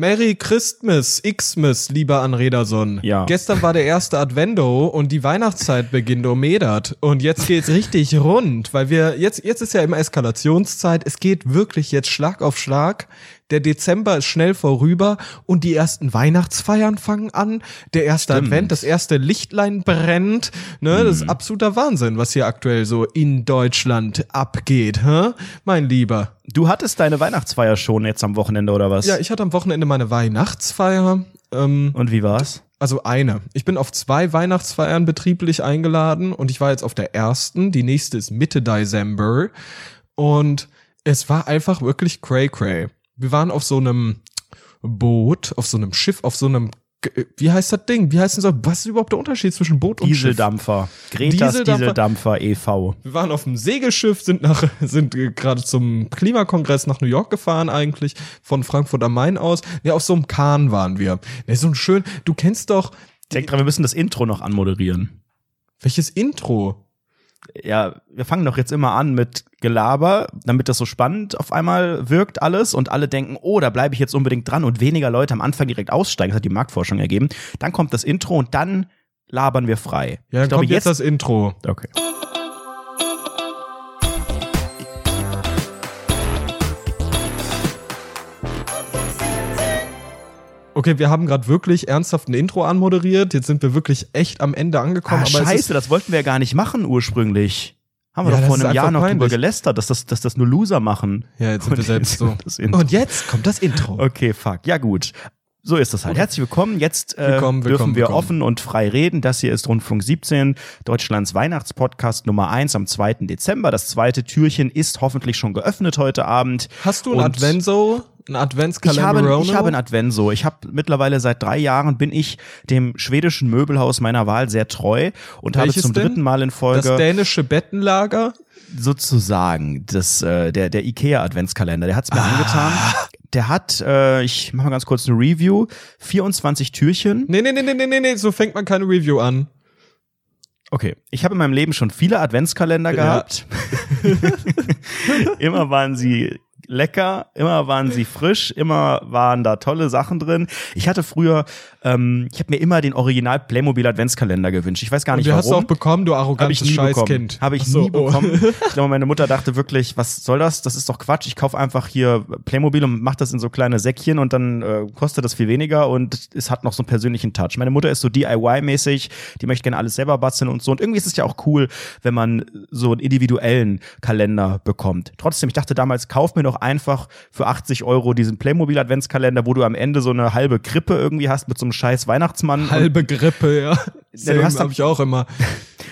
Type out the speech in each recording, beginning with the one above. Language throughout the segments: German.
Merry Christmas, Xmas, lieber Anrederson. Ja. Gestern war der erste Advento und die Weihnachtszeit beginnt um Medert. Und jetzt geht's richtig rund, weil wir, jetzt, jetzt ist ja immer Eskalationszeit. Es geht wirklich jetzt Schlag auf Schlag. Der Dezember ist schnell vorüber und die ersten Weihnachtsfeiern fangen an. Der erste Stimmt. Advent, das erste Lichtlein brennt. Ne, das ist absoluter Wahnsinn, was hier aktuell so in Deutschland abgeht. Hä? Mein Lieber. Du hattest deine Weihnachtsfeier schon jetzt am Wochenende oder was? Ja, ich hatte am Wochenende meine Weihnachtsfeier. Ähm, Und wie war's? also eine. Ich bin auf zwei Weihnachtsfeiern betrieblich eingeladen und ich war jetzt auf der ersten. Die nächste ist Mitte Dezember. Und es war einfach wirklich cray cray. Wir waren auf so einem Boot, auf so einem Schiff, auf so einem, G- wie heißt das Ding? Wie heißt denn so, was ist überhaupt der Unterschied zwischen Boot und Schiff? Dieseldampfer. Gretas Dieseldampfer. Dieseldampfer e.V. Wir waren auf dem Segelschiff, sind nach, sind äh, gerade zum Klimakongress nach New York gefahren eigentlich, von Frankfurt am Main aus. Ja, auf so einem Kahn waren wir. Ja, so ein schön, du kennst doch, Denk dran, wir müssen das Intro noch anmoderieren. welches Intro? Ja, wir fangen doch jetzt immer an mit Gelaber, damit das so spannend auf einmal wirkt alles und alle denken, oh, da bleibe ich jetzt unbedingt dran und weniger Leute am Anfang direkt aussteigen. Das hat die Marktforschung ergeben. Dann kommt das Intro und dann labern wir frei. Ja, ich dann kommt jetzt das Intro. Okay. Okay, wir haben gerade wirklich ernsthaft ein Intro anmoderiert. Jetzt sind wir wirklich echt am Ende angekommen. Ah, scheiße, das wollten wir ja gar nicht machen ursprünglich. Haben wir Ja, doch das vor einem Jahr noch drüber peinlich. gelästert, dass das, dass das nur Loser machen. ja, jetzt sind wir Und selbst jetzt so. kommt das Intro. Und jetzt kommt das Intro. Okay, fuck. Ja, gut. So ist es halt. Herzlich willkommen. Jetzt äh, Willkommen, dürfen willkommen, wir willkommen. offen und frei reden. Das hier ist Rundfunk 17, Deutschlands Weihnachtspodcast Nummer 1 am 2. Dezember. Das zweite Türchen ist hoffentlich schon geöffnet heute Abend. Hast du ein Advenso, ein Ich Adventskalender? habe, ich habe ein Advenso. Ich habe mittlerweile seit drei Jahren bin ich dem schwedischen Möbelhaus meiner Wahl sehr treu und Welches habe zum denn? dritten Mal in das Folge dänische Bettenlager. sozusagen das, äh, der, der IKEA Adventskalender. Der hat's mir Ah. angetan. Der hat, äh, ich mache mal ganz kurz eine Review, 24 Türchen. Nee, nee, nee, nee, nee, nee, nee, so fängt man keine Review an. Okay, ich habe in meinem Leben schon viele Adventskalender Ja. gehabt. immer waren sie lecker, immer waren sie frisch, immer waren da tolle Sachen drin. Ich hatte früher, ähm, ich habe mir immer den Original Playmobil Adventskalender gewünscht. Ich weiß gar nicht die warum. hast du auch bekommen, du Habe ich arrogantes nie bekommen. Scheißkind. Habe ich so, nie oh. bekommen. Ich glaube, meine Mutter dachte wirklich, was soll das? Das ist doch Quatsch. Ich kaufe einfach hier Playmobil und mache das in so kleine Säckchen und dann äh, kostet das viel weniger und es hat noch so einen persönlichen Touch. Meine Mutter ist so DIY-mäßig, die möchte gerne alles selber basteln und so. Und irgendwie ist es ja auch cool, wenn man so einen individuellen Kalender bekommt. Trotzdem, ich dachte damals, kauf mir doch einfach für 80 Euro diesen Playmobil-Adventskalender, wo du am Ende so eine halbe Krippe irgendwie hast mit so einem scheiß Weihnachtsmann. Und Halbe Grippe, ja. Ja, du hast habe ich auch immer.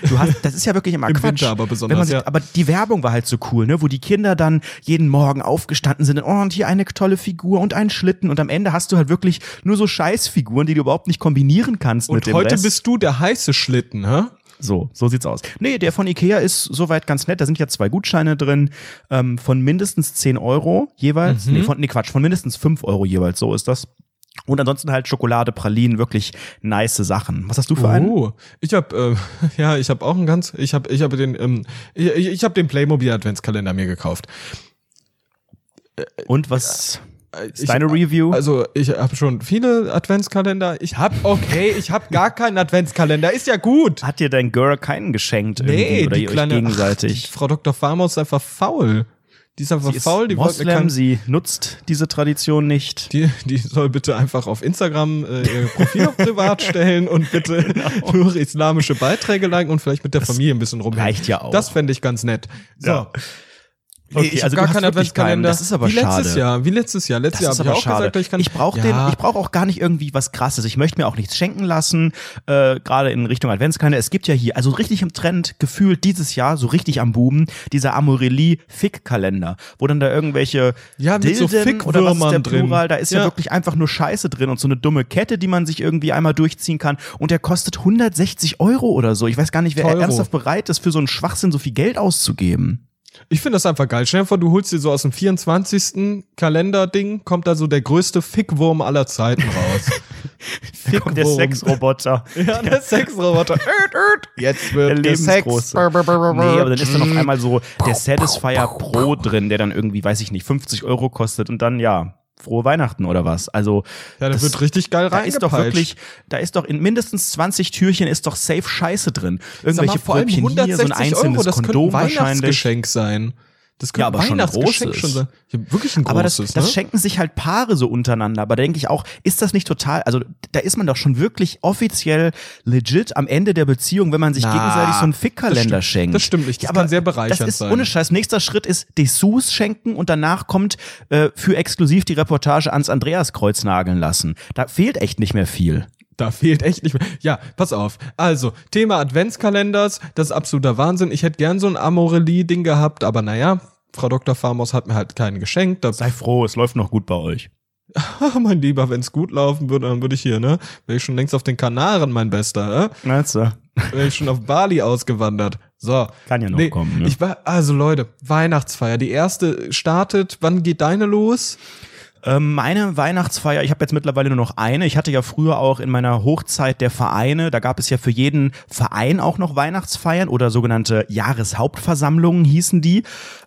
Du hast, das ist ja wirklich immer Im Quatsch. Winter aber besonders, sich, ja. Aber die Werbung war halt so cool, ne, wo die Kinder dann jeden Morgen aufgestanden sind, oh, und hier eine tolle Figur und einen Schlitten und am Ende hast du halt wirklich nur so Scheißfiguren, die du überhaupt nicht kombinieren kannst mit Und dem heute Rest. bist du der heiße Schlitten, hä? So, so sieht's aus. Nee, der von Ikea ist soweit ganz nett. Da sind ja zwei Gutscheine drin ähm, von mindestens 10 Euro jeweils. Mhm. Nee, von, nee, Quatsch, von mindestens 5 Euro jeweils. So ist das. Und ansonsten halt Schokolade, Pralinen, wirklich nice Sachen. Was hast du für einen? Oh, ich habe äh, ja, ich habe auch einen ganz, ich habe ich habe den ähm, ich, ich ich habe den Playmobil Adventskalender mir gekauft. Und was Ich- ist deine Review? Also, ich habe schon viele Adventskalender. Ich habe okay, ich habe gar keinen Adventskalender. Ist ja gut. Hat dir dein Girl keinen geschenkt irgendwie Nee, oder die kleine gegenseitig? Ach, die Frau Dr. Farmer ist einfach faul. Die ist einfach Sie ist faul, die wollte mir Moslem, kein, sie nutzt diese Tradition nicht. die, die soll bitte einfach auf Instagram äh, ihr Profil auf privat stellen und bitte Genau. nur islamische Beiträge liken und vielleicht mit der Familie ein bisschen rumhängen. reicht ja auch. Das fänd ich ganz nett. So. Ja. Okay, ich also habe gar keinen. Adventskalender. Das ist aber wie letztes schade. Jahr, wie letztes Jahr. Letztes Das Jahr habe ich aber auch schade. gesagt, ich kann. ich brauche Ja. den, ich brauche auch gar nicht irgendwie was krasses. Ich möchte mir auch nichts schenken lassen, äh, gerade in Richtung Adventskalender. Es gibt ja hier, also richtig im Trend, gefühlt dieses Jahr, so richtig am Buben, dieser Amorelli Fick-Kalender, wo dann da irgendwelche Ja, mit so Dilden oder was ist der drin. Plural, da ist ja. Ja. wirklich einfach nur Scheiße drin und so eine dumme Kette, die man sich irgendwie einmal durchziehen kann und der kostet 160 Euro oder so. Ich weiß gar nicht, wer Teuro. ernsthaft bereit ist, für so einen Schwachsinn so viel Geld auszugeben. Ich finde das einfach geil. Stell dir vor, du holst dir so aus dem 24. Kalender-Ding, kommt da so der größte Fickwurm aller Zeiten raus. Da kommt der Fickwurm. Sexroboter. Ja, der Sexroboter. Jetzt Der wird Sex. Nee, aber dann ist dann auf einmal so der Satisfier Pro drin, der dann irgendwie, weiß ich nicht, 50 Euro kostet und dann, ja, frohe Weihnachten oder was. Also Ja, da das- wird richtig geil da ist doch wirklich, da ist doch in mindestens 20 Türchen ist doch safe Scheiße drin. Sag Irgendwelche mal, vor allem Brötchen hier, so ein 160 einzelnes Euro, das könnte Kondom ein wahrscheinlich. Weihnachtsgeschenk sein. Das könnte Ja, aber schon ein großes. schon sein. Ja, wirklich ein Aber das, großes, das ne? schenken sich halt Paare so untereinander. Aber da denke ich auch, ist das nicht total, also da ist man doch schon wirklich offiziell legit am Ende der Beziehung, wenn man sich Na, gegenseitig so einen das Fickkalender stimmt. schenkt. Das stimmt nicht. Das Ja, kann aber sehr bereichernd Das ist sein. ohne Scheiß. Nächster Schritt ist Dessous schenken und danach kommt äh, für exklusiv die Reportage ans Andreaskreuz nageln lassen. Da fehlt echt nicht mehr viel. Da fehlt echt nicht mehr. Ja, pass auf. Also, Thema Adventskalenders, das ist absoluter Wahnsinn. Ich hätte gern so ein Amorelie-Ding gehabt, aber naja, Frau Dr. Farmos hat mir halt keinen geschenkt. Sei froh, es läuft noch gut bei euch. mein Lieber, wenn es gut laufen würde, dann würde ich hier, ne? Wäre ich schon längst auf den Kanaren, mein Bester? Weißt du? Wäre ich schon auf Bali ausgewandert. So. Kann ja noch kommen, ne? Ich war, also Leute, Weihnachtsfeier. Die erste startet. Wann geht deine los? Ähm, meine Weihnachtsfeier, ich habe jetzt mittlerweile nur noch eine. Ich hatte ja früher auch in meiner Hochzeit der Vereine, da gab es ja für jeden Verein auch noch Weihnachtsfeiern oder sogenannte Jahreshauptversammlungen hießen die.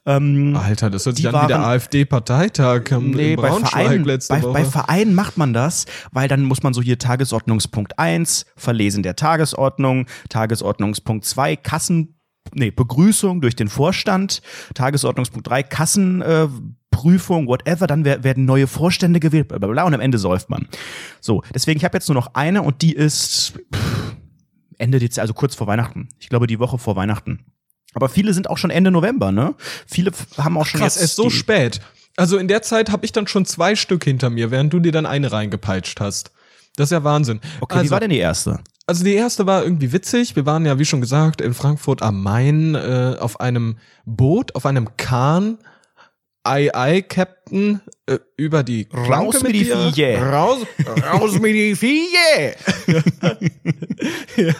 Ähm, Alter, das hört sich an wie der AfD-Parteitag am Nee, bei Vereinen, bei, bei Vereinen macht man das, weil dann muss man so hier Tagesordnungspunkt 1, Verlesen der Tagesordnung, Tagesordnungspunkt 2, Kassen, nee, Begrüßung durch den Vorstand, Tagesordnungspunkt 3, Kassenprüfung, äh, Prüfung, whatever, dann wer- werden neue Vorstände gewählt, bla, bla, bla, und am Ende säuft man. So, deswegen, ich habe jetzt nur noch eine und die ist pff, Ende Dezember, also kurz vor Weihnachten. Ich glaube, die Woche vor Weihnachten. Aber viele sind auch schon Ende November, ne? Viele haben auch schon Krass, jetzt erst so die- spät. Also in der Zeit habe ich dann schon zwei Stück hinter mir, während du dir dann eine reingepeitscht hast. Das ist ja Wahnsinn. Okay, also, wie war denn die erste? also die erste war irgendwie witzig. Wir waren ja, wie schon gesagt, in Frankfurt am Main äh, auf einem Boot, auf einem Kahn. Ei, ei, Captain, äh, über die Raus Planke mit die. Vieche. Raus, raus mit die Vieche. ja.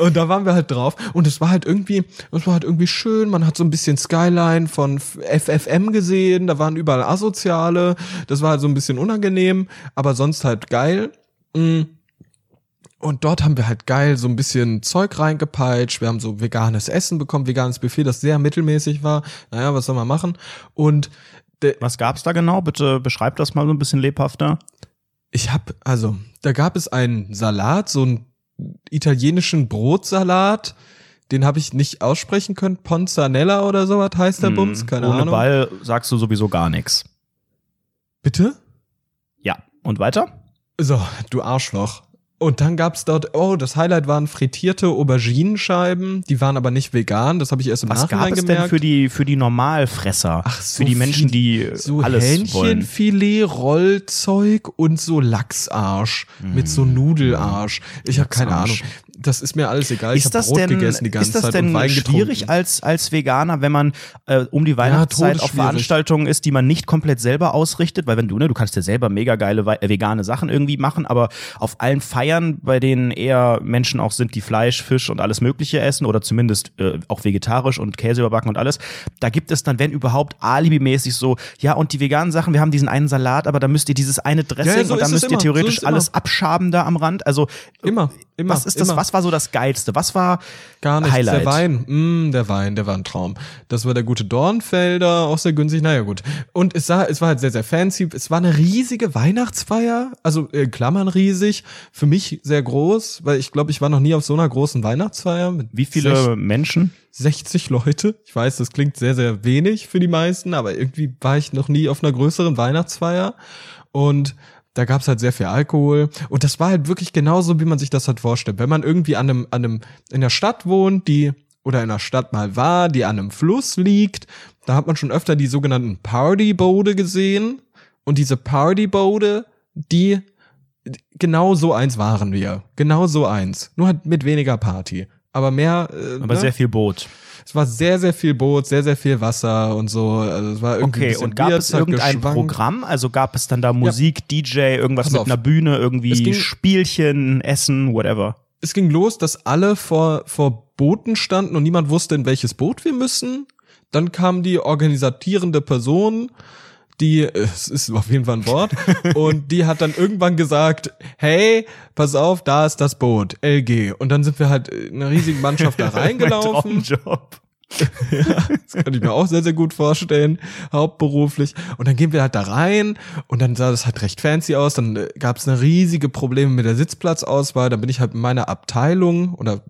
Und da waren wir halt drauf. Und es war halt irgendwie, es war halt irgendwie schön. Man hat so ein bisschen Skyline von FFM gesehen. Da waren überall Asoziale. Das war halt so ein bisschen unangenehm, aber sonst halt geil. Mm. Und dort haben wir halt geil so ein bisschen Zeug reingepeitscht. Wir haben so veganes Essen bekommen, veganes Buffet, das sehr mittelmäßig war. Naja, was soll man machen? Und Was gab's da genau? Bitte beschreib das mal so ein bisschen lebhafter. ich hab, also, da gab es einen Salat, so einen italienischen Brotsalat. Den habe ich nicht aussprechen können. Ponzanella oder sowas heißt der Bums. Keine Ohne Ahnung. Ball sagst du sowieso gar nichts. Bitte? Ja. Und weiter? So, du Arschloch. Und dann gab's dort, oh, das Highlight waren frittierte Auberginenscheiben, die waren aber nicht vegan, das habe ich erst im Was gab Nachhinein es gemerkt. denn für die, für die Normalfresser? Ach, so für die Menschen, die so alles wollen. Hähnchenfilet, Rollzeug und so Lachsarsch mit so Nudelarsch. Ich habe keine Ahnung. Das ist mir alles egal. ich habe Brot denn, gegessen die ganze ist das Zeit denn schwierig als, als Veganer, wenn man äh, um die Weihnachtszeit auf todesschwierig. Veranstaltungen ist, die man nicht komplett selber ausrichtet? Weil wenn du, ne, du kannst ja selber mega geile äh, vegane Sachen irgendwie machen, aber auf allen Feiern, bei denen eher Menschen auch sind, die Fleisch, Fisch und alles Mögliche essen oder zumindest äh, auch vegetarisch und Käse überbacken und alles, da gibt es dann, wenn überhaupt, alibimäßig so, ja, und die veganen Sachen, wir haben diesen einen Salat, aber da müsst ihr dieses eine Dressing Ja, ja, so und dann müsst ihr immer. So theoretisch immer. alles abschaben da am Rand. Also Immer, immer, was ist das, immer. was war so das Geilste? Was war Gar nichts. Highlight? Der Wein, mm, der Wein, der war ein Traum. Das war der gute Dornfelder, auch sehr günstig. Naja, gut. Und es sah, es war halt sehr, sehr fancy. Es war eine riesige Weihnachtsfeier, also in Klammern riesig. Für mich sehr groß, weil ich glaube, ich war noch nie auf so einer großen Weihnachtsfeier. Mit Wie viele sech- Menschen? 60 Leute. Ich weiß, das klingt sehr, sehr wenig für die meisten, aber irgendwie war ich noch nie auf einer größeren Weihnachtsfeier. Und da gab's halt sehr viel Alkohol. Und das war halt wirklich genauso, wie man sich das halt vorstellt. Wenn man irgendwie an einem, an einem, in der Stadt wohnt, die, oder in einer Stadt mal war, die an einem Fluss liegt, da hat man schon öfter die sogenannten Partyboote gesehen. Und diese Partyboote, die, genau so eins waren wir. Genau so eins. Nur halt mit weniger Party. Aber mehr, äh, Aber ne? sehr viel Boot. Es war sehr, sehr viel Boot, sehr, sehr viel Wasser und so. Also es war irgendwie Okay, und gab Bier, es irgendein geschwankt. Programm? Also gab es dann da Musik, DJ, irgendwas Pass mit auf. einer Bühne, irgendwie Spielchen, Essen, whatever? Es ging los, dass alle vor, vor Booten standen und niemand wusste, in welches Boot wir müssen. Dann kam die organisatierende Person, die, äh, es ist auf jeden Fall ein Wort, und die hat dann irgendwann gesagt, hey, pass auf, da ist das Boot, LG. Und dann sind wir halt in einer riesigen Mannschaft da reingelaufen. Ja, das kann ich mir auch sehr, sehr gut vorstellen, hauptberuflich. Und dann gehen wir halt da rein und dann sah das halt recht fancy aus. Dann äh, gab es eine riesige Probleme mit der Sitzplatzauswahl. Dann bin ich halt in meiner Abteilung oder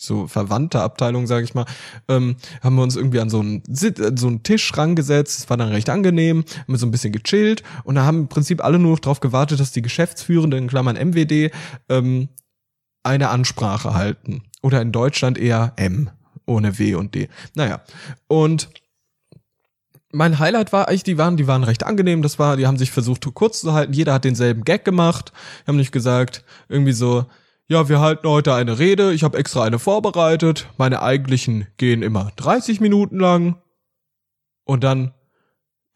so verwandte Abteilung, sage ich mal, ähm, haben wir uns irgendwie an so einen, so einen Tisch rangesetzt. Es war dann recht angenehm, haben wir so ein bisschen gechillt und da haben im Prinzip alle nur noch drauf gewartet, dass die Geschäftsführenden, in Klammern MWD, ähm, eine Ansprache halten. Oder in Deutschland eher M, ohne W und D. Naja, und mein Highlight war eigentlich, die waren, die waren recht angenehm. Das war, die haben sich versucht kurz zu halten. Jeder hat denselben Gag gemacht. Die haben nicht gesagt, irgendwie so, ja, wir halten heute eine Rede. Ich habe extra eine vorbereitet. Meine eigentlichen gehen immer 30 Minuten lang. Und dann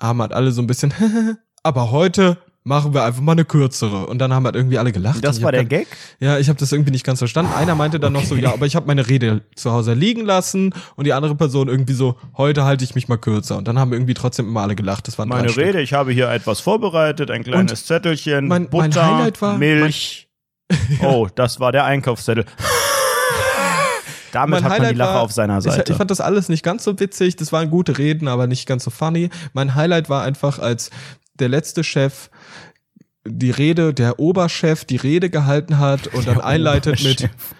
haben halt alle so ein bisschen, aber heute machen wir einfach mal eine kürzere. Und dann haben halt irgendwie alle gelacht. Das Und war der dann- Gag? ja, ich habe das irgendwie nicht ganz verstanden. Einer meinte dann noch so, okay. ja, aber ich habe meine Rede zu Hause liegen lassen und die andere Person irgendwie so, heute halte ich mich mal kürzer. Und dann haben irgendwie trotzdem immer alle gelacht. Das drei Meine Stück. Rede, ich habe hier etwas vorbereitet, ein kleines Zettelchen, mein- mein Butter, Highlight war- Milch. Oh, das war der Einkaufszettel. Damit Mein hat man die Highlight Lache war- auf seiner Ich, Seite. ich fand das alles nicht ganz so witzig. Das waren gute Reden, aber nicht ganz so funny. Mein Highlight war einfach, als der letzte Chef die Rede, der Oberchef die Rede gehalten hat und dann Der einleitet mit, Oberchef. de-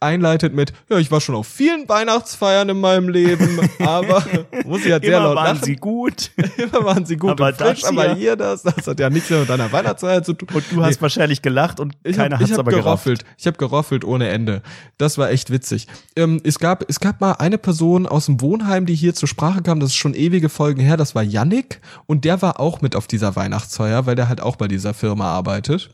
einleitet mit, ja, ich war schon auf vielen Weihnachtsfeiern in meinem Leben, aber muss ich halt sehr Immer laut waren lachen. sie gut. Immer waren sie gut Aber und frisch, das aber hier- das, das hat ja nichts mehr mit deiner Weihnachtsfeier zu tun. Und du hast wahrscheinlich gelacht und Ich keiner habe hat's hab aber gerafft. geroffelt. Ich habe geroffelt ohne Ende. Das war echt witzig. Ähm, es gab es gab mal eine Person aus dem Wohnheim, die hier zur Sprache kam. Das ist schon ewige Folgen her. Das war Yannick und der war auch mit auf dieser Weihnachtsfeier, weil der halt auch bei dieser Firma arbeitet.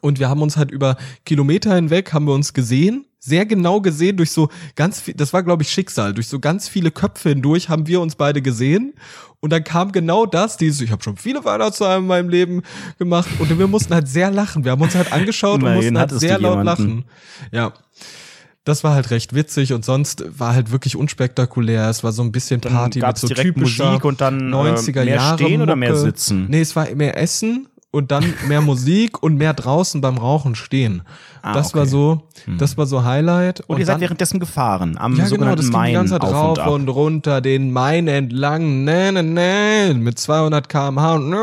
Und wir haben uns halt über Kilometer hinweg haben wir uns gesehen, sehr genau gesehen durch so ganz viel, das war glaube ich Schicksal, durch so ganz viele Köpfe hindurch haben wir uns beide gesehen und dann kam genau das, dieses, ich habe schon viele Weihnachtsfeiern in meinem Leben gemacht und wir mussten halt sehr lachen. Wir haben uns halt angeschaut und mussten halt sehr laut jemanden. lachen. Ja. Das war halt recht witzig und sonst war halt wirklich unspektakulär. Es war so ein bisschen Party mit so typischer Musik und dann, äh, 90er mehr Jahre stehen oder mehr Mucke. sitzen? Nee, es war mehr Essen und dann mehr Musik und mehr draußen beim Rauchen stehen. Ah, das okay. war so, das war so Highlight. Und, ihr seid dann- währenddessen gefahren am ja, genau, sogenannten das ging die Main ganze Zeit auf rauf und und runter, den Main entlang, ne, ne, ne, mit 200 km/h. und Ne,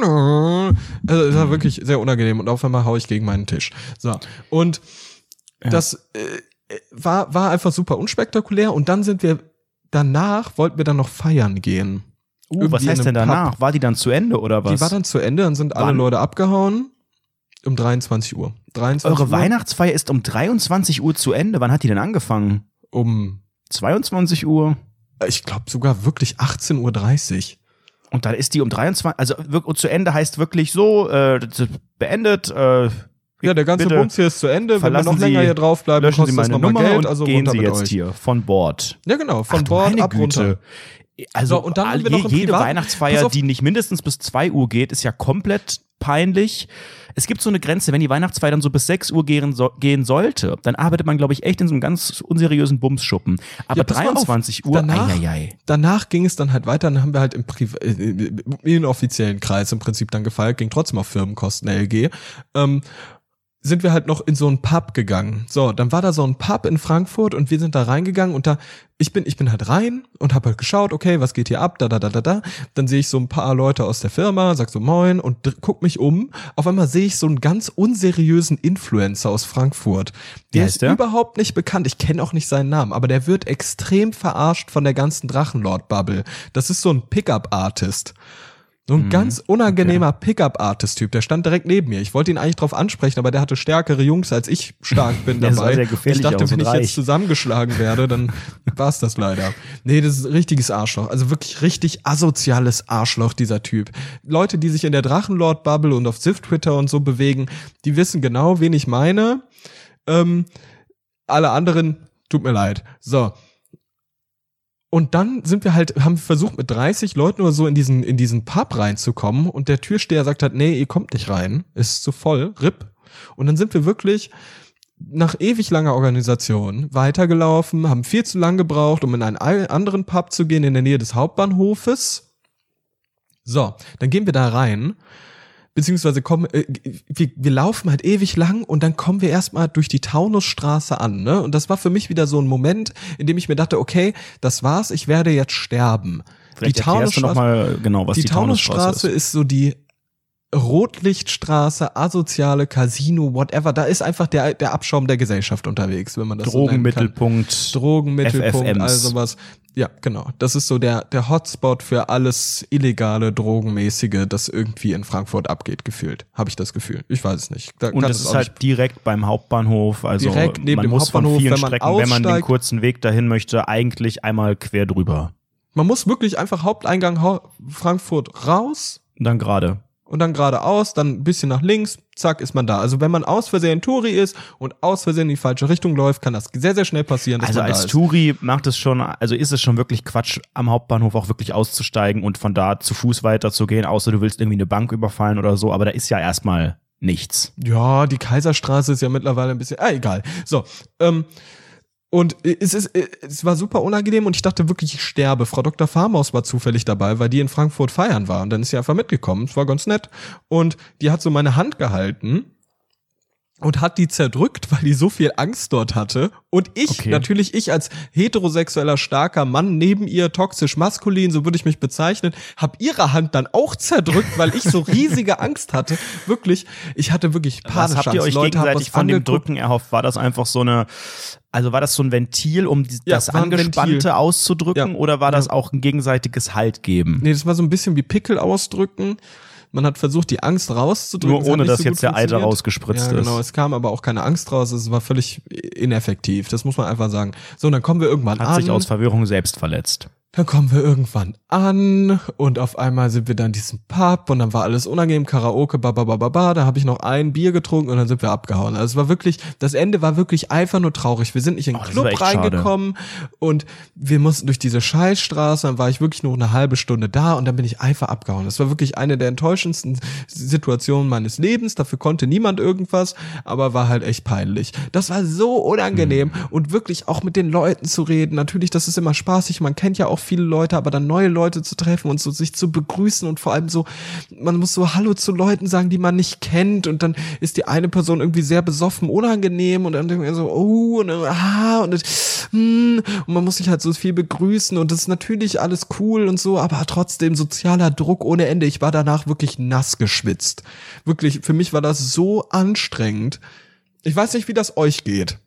ne. Also, es war wirklich sehr unangenehm und auf einmal hau ich gegen meinen Tisch. So. Und das äh, war, war einfach super unspektakulär und dann sind wir, danach wollten wir dann noch feiern gehen. Uh, was heißt denn danach? Pub. War die dann zu Ende oder was? Die war dann zu Ende, dann sind alle Wann? Leute abgehauen. Um 23 Uhr. 23 Eure Uhr. Weihnachtsfeier ist um 23 Uhr zu Ende. Wann hat die denn angefangen? Um, 22 Uhr. ich glaube sogar wirklich 18.30 Uhr. Und dann ist die um 23, also zu Ende heißt wirklich so, äh, beendet, äh, Ja, der ganze Bums hier ist zu Ende. Wenn wir noch länger Sie- hier draufbleiben, löschen Sie kostet das meine nochmal Nummer Geld. und Also gehen Sie jetzt euch. hier von Bord. Ja, genau, von Ach, Bord meine ab Güte. runter. Also So, und dann all- je- jede Weihnachtsfeier, die nicht mindestens bis 2 Uhr geht, ist ja komplett peinlich. Es gibt so eine Grenze, wenn die Weihnachtsfeier dann so bis 6 Uhr gehen, so, gehen sollte, dann arbeitet man, glaube ich, echt in so einem ganz unseriösen Bumsschuppen. Aber Ja, pass mal auf. 23 Uhr, Danach- eieiei. Danach ging es dann halt weiter, dann haben wir halt im Priv äh, im inoffiziellen Kreis im Prinzip dann gefeiert, ging trotzdem auf Firmenkosten LG. Ähm, sind wir halt noch in so einen Pub gegangen. So, dann war da so ein Pub in Frankfurt und wir sind da reingegangen und da ich bin ich bin halt rein und habe halt geschaut, okay, was geht hier ab? Da da da da da. Dann sehe ich so ein paar Leute aus der Firma, sag so moin und guck mich um. Auf einmal sehe ich so einen ganz unseriösen Influencer aus Frankfurt. Der ist der? überhaupt nicht bekannt. Ich kenne auch nicht seinen Namen, aber der wird extrem verarscht von der ganzen Drachenlord-Bubble. Das ist so ein Pickup-Artist. So Mhm. ein ganz unangenehmer Pickup-Artist-Typ. Der stand direkt neben mir. Ich wollte ihn eigentlich drauf ansprechen, aber der hatte stärkere Jungs, als ich stark bin dabei. gefährlich ich dachte, wenn ich reich. jetzt zusammengeschlagen werde, dann war's das leider. Nee, das ist ein richtiges Arschloch. Also wirklich richtig asoziales Arschloch, dieser Typ. Leute, die sich in der Drachenlord-Bubble und auf Ziff-Twitter und so bewegen, die wissen genau, wen ich meine. Ähm, alle anderen, tut mir leid. So. Und dann sind wir halt, haben versucht mit 30 Leuten oder so in diesen, in diesen Pub reinzukommen und der Türsteher sagt halt, nee, ihr kommt nicht rein, ist zu voll, RIP. Und dann sind wir wirklich nach ewig langer Organisation weitergelaufen, haben viel zu lang gebraucht, um in einen anderen Pub zu gehen in der Nähe des Hauptbahnhofes. So, dann gehen wir da rein, beziehungsweise kommen, äh, wir, wir laufen halt ewig lang und dann kommen wir erstmal durch die Taunusstraße an, ne? Und das war für mich wieder so ein Moment, in dem ich mir dachte, okay, das war's, ich werde jetzt sterben. Vielleicht die du noch Taunusstraße, mal genau, was die die, Taunusstraße Taunusstraße ist. ist so die Rotlichtstraße, asoziale Casino, whatever. Da ist einfach der, der Abschaum der Gesellschaft unterwegs, wenn man das so nennen kann. Drogenmittelpunkt. Drogenmittelpunkt, FFMs. all sowas. Ja, genau. Das ist so der, der Hotspot für alles illegale, drogenmäßige, das irgendwie in Frankfurt abgeht, gefühlt. Habe ich das Gefühl. Ich weiß es nicht. Da Und es ist halt direkt beim Hauptbahnhof. Also Direkt neben man dem muss Hauptbahnhof, von vielen wenn man Strecken, wenn man den aussteigt. kurzen Weg dahin möchte, eigentlich einmal quer drüber. Man muss wirklich einfach Haupteingang Hau- Frankfurt raus dann gerade. Und dann geradeaus, dann ein bisschen nach links, zack, ist man da. Also wenn man aus Versehen Touri ist und aus Versehen in die falsche Richtung läuft, kann das sehr, sehr schnell passieren, dass Also als. Touri macht es schon, also ist es schon wirklich Quatsch, am Hauptbahnhof auch wirklich auszusteigen und von da zu Fuß weiterzugehen, außer du willst irgendwie eine Bank überfallen oder so, aber da ist ja erstmal nichts. Ja, die Kaiserstraße ist ja mittlerweile ein bisschen, ah, egal. So, ähm, und es ist, es war super unangenehm und ich dachte wirklich, ich sterbe. Frau Dr. Farmaus war zufällig dabei, weil die in Frankfurt feiern war und dann ist sie einfach mitgekommen. Es war ganz nett und die hat so meine Hand gehalten und hat die zerdrückt, weil die so viel Angst dort hatte. Und ich, Okay. natürlich ich als heterosexueller starker Mann neben ihr, toxisch maskulin, so würde ich mich bezeichnen, habe ihre Hand dann auch zerdrückt, weil ich so riesige Angst hatte. Wirklich, ich hatte wirklich Was panische habt ihr euch Leute gegenseitig was von dem angeguckt. Drücken erhofft? War das einfach so eine, also war das so ein Ventil, um Ja, das ein Angespannte auszudrücken Ja. oder war das auch ein gegenseitiges Halt geben? Nee, das war so ein bisschen wie Pickel ausdrücken. Man hat versucht, die Angst rauszudrücken. Nur hat ohne, dass so jetzt der Eiter rausgespritzt ja, ist. genau. Es kam aber auch keine Angst raus. Es war völlig ineffektiv. Das muss man einfach sagen. So, und dann kommen wir irgendwann Hat an. sich aus Verwirrung selbst verletzt. Dann kommen wir irgendwann an und auf einmal sind wir dann in diesem Pub und dann war alles unangenehm, Karaoke, ba, ba, ba, ba, ba. Da habe ich noch ein Bier getrunken und dann sind wir abgehauen. Also es war wirklich, das Ende war wirklich einfach nur traurig. Wir sind nicht in den Oh, Club echt schade. reingekommen und wir mussten durch diese Scheißstraße, dann war ich wirklich nur eine halbe Stunde da und dann bin ich einfach abgehauen. Das war wirklich eine der enttäuschendsten Situationen meines Lebens. Dafür konnte niemand irgendwas, aber war halt echt peinlich. Das war so unangenehm Hm. und wirklich auch mit den Leuten zu reden. Natürlich, das ist immer spaßig. Man kennt ja auch viele Leute, aber dann neue Leute zu treffen und so sich zu begrüßen und vor allem so, man muss so Hallo zu Leuten sagen, die man nicht kennt und dann ist die eine Person irgendwie sehr besoffen, unangenehm und dann so, oh, und, ah, und, hm, und man muss sich halt so viel begrüßen und das ist natürlich alles cool und so, aber trotzdem sozialer Druck ohne Ende. Ich war danach wirklich nass geschwitzt. Wirklich, für mich war das so anstrengend. Ich weiß nicht, wie das euch geht.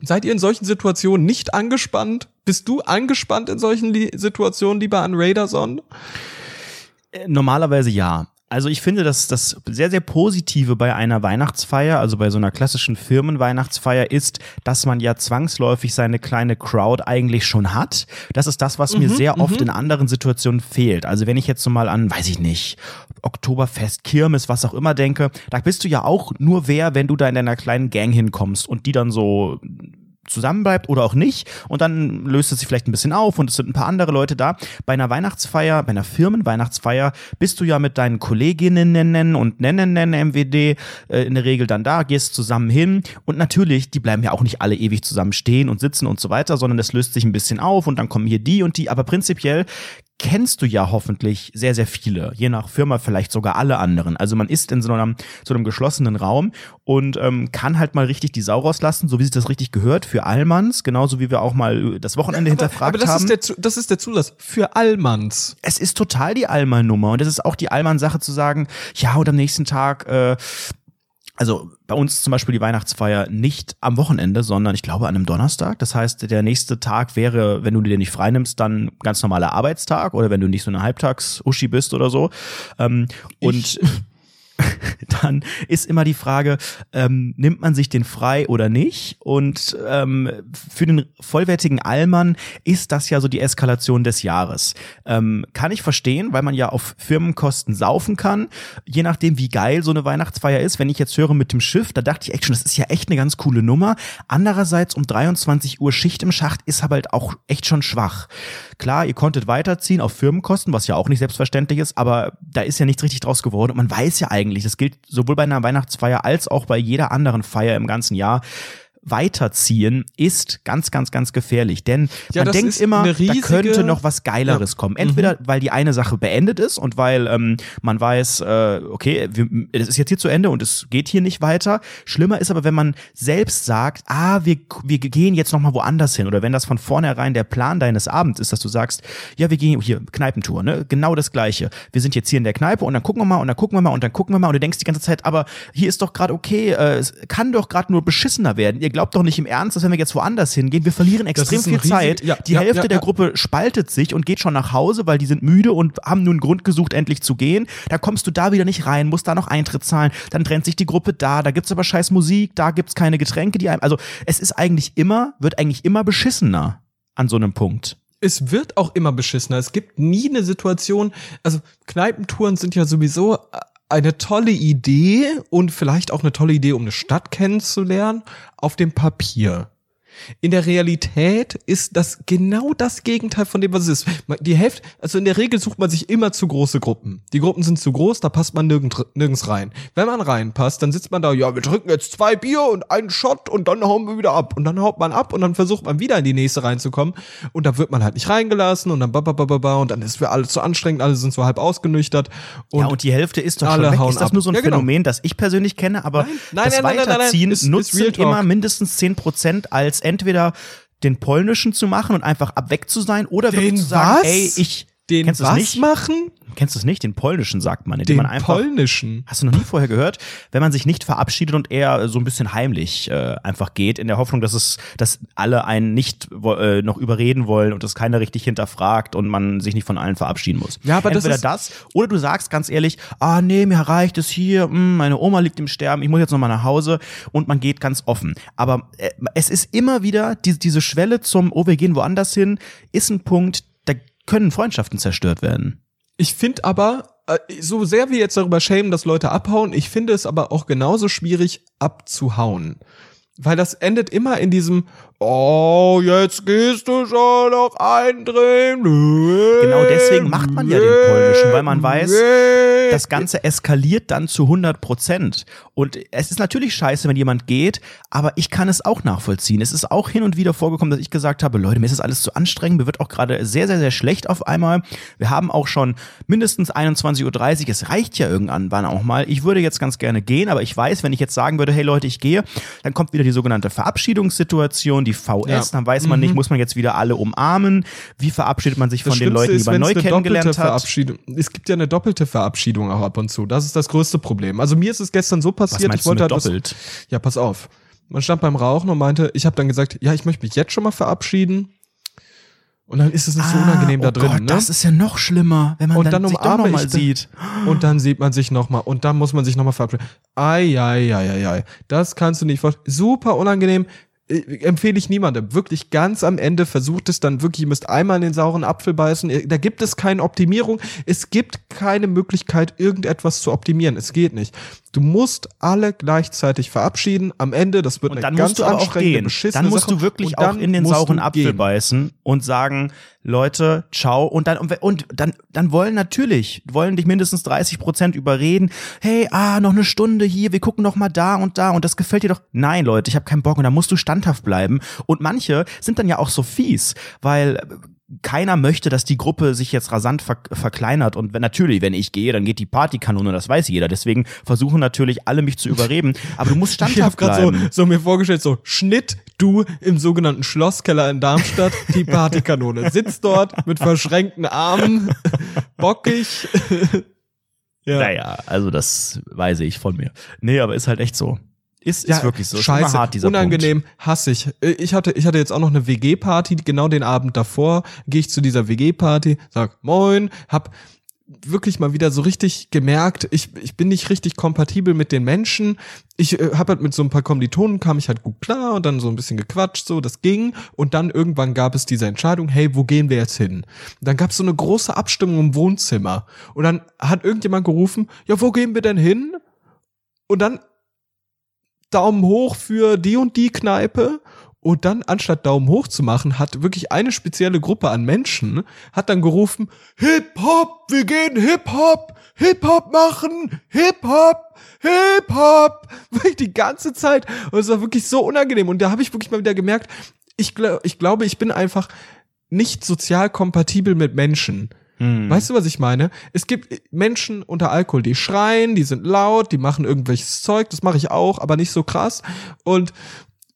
Seid ihr in solchen Situationen nicht angespannt? Bist du angespannt in solchen Li Situationen, lieber an Raiderson? Äh, Normalerweise ja. Also ich finde, dass das sehr, sehr Positive bei einer Weihnachtsfeier, also bei so einer klassischen Firmenweihnachtsfeier ist, dass man ja zwangsläufig seine kleine Crowd eigentlich schon hat. Das ist das, was mir sehr oft in anderen Situationen fehlt. Also wenn ich jetzt so mal an, weiß ich nicht, Oktoberfest, Kirmes, was auch immer denke, da bist du ja auch nur wer, wenn du da in deiner kleinen Gang hinkommst und die dann so zusammenbleibt oder auch nicht. Und dann löst es sich vielleicht ein bisschen auf und es sind ein paar andere Leute da. Bei einer Weihnachtsfeier, bei einer Firmenweihnachtsfeier bist du ja mit deinen Kolleginnen und Nennen MWD äh, in der Regel dann da, gehst zusammen hin. Und natürlich, die bleiben ja auch nicht alle ewig zusammen stehen und sitzen und so weiter, sondern es löst sich ein bisschen auf und dann kommen hier die und die, aber prinzipiell kennst du ja hoffentlich sehr, sehr viele, je nach Firma vielleicht sogar alle anderen. Also man ist in so einem, so einem geschlossenen Raum und ähm, kann halt mal richtig die Sau rauslassen, so wie sich das richtig gehört, für Allmanns, genauso wie wir auch mal das Wochenende hinterfragt aber das haben. ist, der, das ist der Zulass für Allmanns. es ist total die Allmann-Nummer und es ist auch die Allmann-Sache zu sagen, ja, und am nächsten Tag, äh, also bei uns zum Beispiel die Weihnachtsfeier nicht am Wochenende, sondern ich glaube an einem Donnerstag. Das heißt, der nächste Tag wäre, wenn du dir nicht freinimmst, dann ganz normaler Arbeitstag oder wenn du nicht so eine Halbtags-Uschi bist oder so. Ähm, und dann ist immer die Frage, ähm, nimmt man sich den frei oder nicht? Und ähm, für den vollwertigen Allmann ist das ja so die Eskalation des Jahres. Ähm, kann ich verstehen, weil man ja auf Firmenkosten saufen kann, je nachdem, wie geil so eine Weihnachtsfeier ist. Wenn ich jetzt höre mit dem Schiff, da dachte ich echt schon, das ist ja echt eine ganz coole Nummer. Andererseits um 23 Uhr Schicht im Schacht ist aber halt auch echt schon schwach. Klar, ihr konntet weiterziehen auf Firmenkosten, was ja auch nicht selbstverständlich ist, aber da ist ja nichts richtig draus geworden. Und man weiß ja eigentlich, das gilt sowohl bei einer Weihnachtsfeier als auch bei jeder anderen Feier im ganzen Jahr. Weiterziehen, ist ganz, ganz, ganz gefährlich. Denn Ja, man denkt immer, eine da riesige- könnte noch was Geileres Ja. kommen. Entweder weil die eine Sache beendet ist und weil ähm, man weiß, äh, okay, wir, das ist jetzt hier zu Ende und es geht hier nicht weiter. Schlimmer ist aber, wenn man selbst sagt, ah, wir, wir gehen jetzt noch mal woanders hin. Oder wenn das von vornherein der Plan deines Abends ist, dass du sagst, ja, wir gehen hier, Kneipentour, ne? Genau das Gleiche. Wir sind jetzt hier in der Kneipe und dann gucken wir mal und dann gucken wir mal und dann gucken wir mal und du denkst die ganze Zeit, aber hier ist doch gerade okay, äh, es kann doch gerade nur beschissener werden. Ihr glaubt doch nicht im Ernst, dass wenn wir jetzt woanders hingehen, wir verlieren extrem viel riesig- Zeit. ja, die ja, Hälfte ja, der. Gruppe spaltet sich und geht schon nach Hause, weil die sind müde und haben nun einen Grund gesucht, endlich zu gehen. Da kommst du da wieder nicht rein, musst da noch Eintritt zahlen. Dann trennt sich die Gruppe da, da gibt's aber scheiß Musik, da gibt's keine Getränke, die einem. Also es ist eigentlich immer, wird eigentlich immer beschissener an so einem Punkt. es wird auch immer beschissener. Es gibt nie eine Situation, also Kneipentouren sind ja sowieso eine tolle Idee und vielleicht auch eine tolle Idee, um eine Stadt kennenzulernen, auf dem Papier. In der Realität ist das genau das Gegenteil von dem, was es ist. Die Hälfte, also in der Regel sucht man sich immer zu große Gruppen. Die Gruppen sind zu groß, da passt man nirgend, nirgends rein. Wenn man reinpasst, dann sitzt man da, ja, wir trinken jetzt zwei Bier und einen Shot und dann hauen wir wieder ab. Und dann haut man ab und dann versucht man wieder in die nächste reinzukommen. Und da wird man halt nicht reingelassen und dann ba, ba, ba, ba, ba, und dann ist für alle zu anstrengend, alle sind so halb ausgenüchtert. Und ja, und die Hälfte ist doch alle schon weg. Ist das nur so ein Ja, genau. Phänomen, das ich persönlich kenne, aber Nein, nein, das nein, nein, nein, nein, Weiterziehen ist- ist nutzen Talk. immer mindestens 10% als entweder den polnischen zu machen und einfach ab weg zu sein oder wirklich Den zu sagen, was? ey, ich den kennst was nicht? machen? Kennst du es nicht? Den polnischen sagt man, indem Den man einfach polnischen. Hast du noch nie vorher gehört? Wenn man sich nicht verabschiedet und eher so ein bisschen heimlich äh, einfach geht, in der Hoffnung, dass es, dass alle einen nicht äh, noch überreden wollen und das keiner richtig hinterfragt und man sich nicht von allen verabschieden muss. Ja, aber das Entweder ist- das oder du sagst ganz ehrlich, ah nee, mir reicht es hier, hm, meine Oma liegt im Sterben, ich muss jetzt noch mal nach Hause und man geht ganz offen. Aber äh, es ist immer wieder die, diese Schwelle zum, oh, wir gehen woanders hin, ist ein Punkt, können Freundschaften zerstört werden. Ich finde aber, äh, so sehr wir jetzt darüber schämen, dass Leute abhauen, ich finde es aber auch genauso schwierig abzuhauen. Weil das endet immer in diesem, oh, jetzt gehst du schon noch eindrehen. Genau deswegen macht man ja den polnischen, weil man weiß, das Ganze eskaliert dann zu 100 Prozent. Und es ist natürlich scheiße, wenn jemand geht, aber ich kann es auch nachvollziehen. Es ist auch hin und wieder vorgekommen, dass ich gesagt habe, Leute, mir ist das alles zu anstrengend, mir wird auch gerade sehr, sehr, sehr schlecht auf einmal. Wir haben auch schon mindestens 21.30 Uhr, es reicht ja irgendwann wann auch mal. Ich würde jetzt ganz gerne gehen, aber ich weiß, wenn ich jetzt sagen würde, hey Leute, ich gehe, dann kommt wieder die sogenannte Verabschiedungssituation, die VS, Ja. dann weiß man nicht, muss man jetzt wieder alle umarmen, wie verabschiedet man sich von den Leuten, die man neu kennengelernt hat. Es gibt ja eine doppelte Verabschiedung auch ab und zu. Das ist das größte Problem. Also mir ist es gestern so Was passiert, meinst ich du wollte mit halt was- doppelt? Ja, pass auf. Man stand beim Rauchen und meinte, ich habe dann gesagt, ja, ich möchte mich jetzt schon mal verabschieden. Und dann ist es nicht so unangenehm da oh drin, Gott, ne? das ist ja noch schlimmer, wenn man Und dann, dann umarme ich sieht. Und dann sieht man sich nochmal und dann muss man sich nochmal verabschieden. Ei, ei, ei, ei, ei. Das kannst du nicht vorstellen. Super unangenehm. Äh, Empfehle ich niemandem. Wirklich ganz am Ende versucht es dann wirklich, ihr müsst einmal in den sauren Apfel beißen. Ihr- Da gibt es keine Optimierung. Es gibt keine Möglichkeit, irgendetwas zu optimieren. Es geht nicht. Du musst alle gleichzeitig verabschieden. Am Ende, das wird Und eine ganz anstrengende, beschissene Dann musst Sache. du wirklich auch in den sauren Apfel gehen. beißen und sagen, Leute, ciao. Und dann, und, dann, dann wollen natürlich, wollen dich mindestens 30 Prozent überreden. Hey, ah, noch eine Stunde hier, wir gucken noch mal da und da und das gefällt dir doch. Nein, Leute, ich habe keinen Bock und da musst du standhaft bleiben. Und manche sind dann ja auch so fies, weil keiner möchte, dass die Gruppe sich jetzt rasant ver verkleinert. Und wenn, natürlich, wenn ich gehe, dann geht die Partykanone, das weiß jeder. Deswegen versuchen natürlich alle mich zu überreden. Aber du musst Ich habe standhaft gerade so, bleiben. so mir vorgestellt, so Schnitt, du im sogenannten Schlosskeller in Darmstadt, die Partykanone. Sitzt dort mit verschränkten Armen, bockig. ja. Naja, also das weiß ich von mir. Nee, aber ist halt echt so. Ist, ist Ja, wirklich so. Ist Scheiße, hart, dieser unangenehm, hasse ich. Äh, Ich hatte, ich hatte jetzt auch noch eine WG-Party, genau den Abend davor, gehe ich zu dieser WG-Party, sag Moin, hab wirklich mal wieder so richtig gemerkt, ich, ich bin nicht richtig kompatibel mit den Menschen. Ich äh, habe halt mit so ein paar Kommilitonen kam ich halt gut klar und dann so ein bisschen gequatscht, so, das ging. Und dann irgendwann gab es diese Entscheidung, hey, wo gehen wir jetzt hin? Und dann gab es so eine große Abstimmung im Wohnzimmer. Und dann hat irgendjemand gerufen, ja, wo gehen wir denn hin? Und dann Daumen hoch für die und die Kneipe Und dann, anstatt Daumen hoch zu machen, hat wirklich eine spezielle Gruppe an Menschen, hat dann gerufen, Hip-Hop, wir gehen Hip-Hop, Hip-Hop machen, Hip-Hop, Hip-Hop. Wirklich die ganze Zeit. Und es war wirklich so unangenehm. Und da habe ich wirklich mal wieder gemerkt, ich, glaub, ich glaube, ich bin einfach nicht sozial kompatibel mit Menschen. Hm. Weißt du, was ich meine? Es gibt Menschen unter Alkohol, die schreien, die sind laut, die machen irgendwelches Zeug, das mache ich auch, aber nicht so krass. Und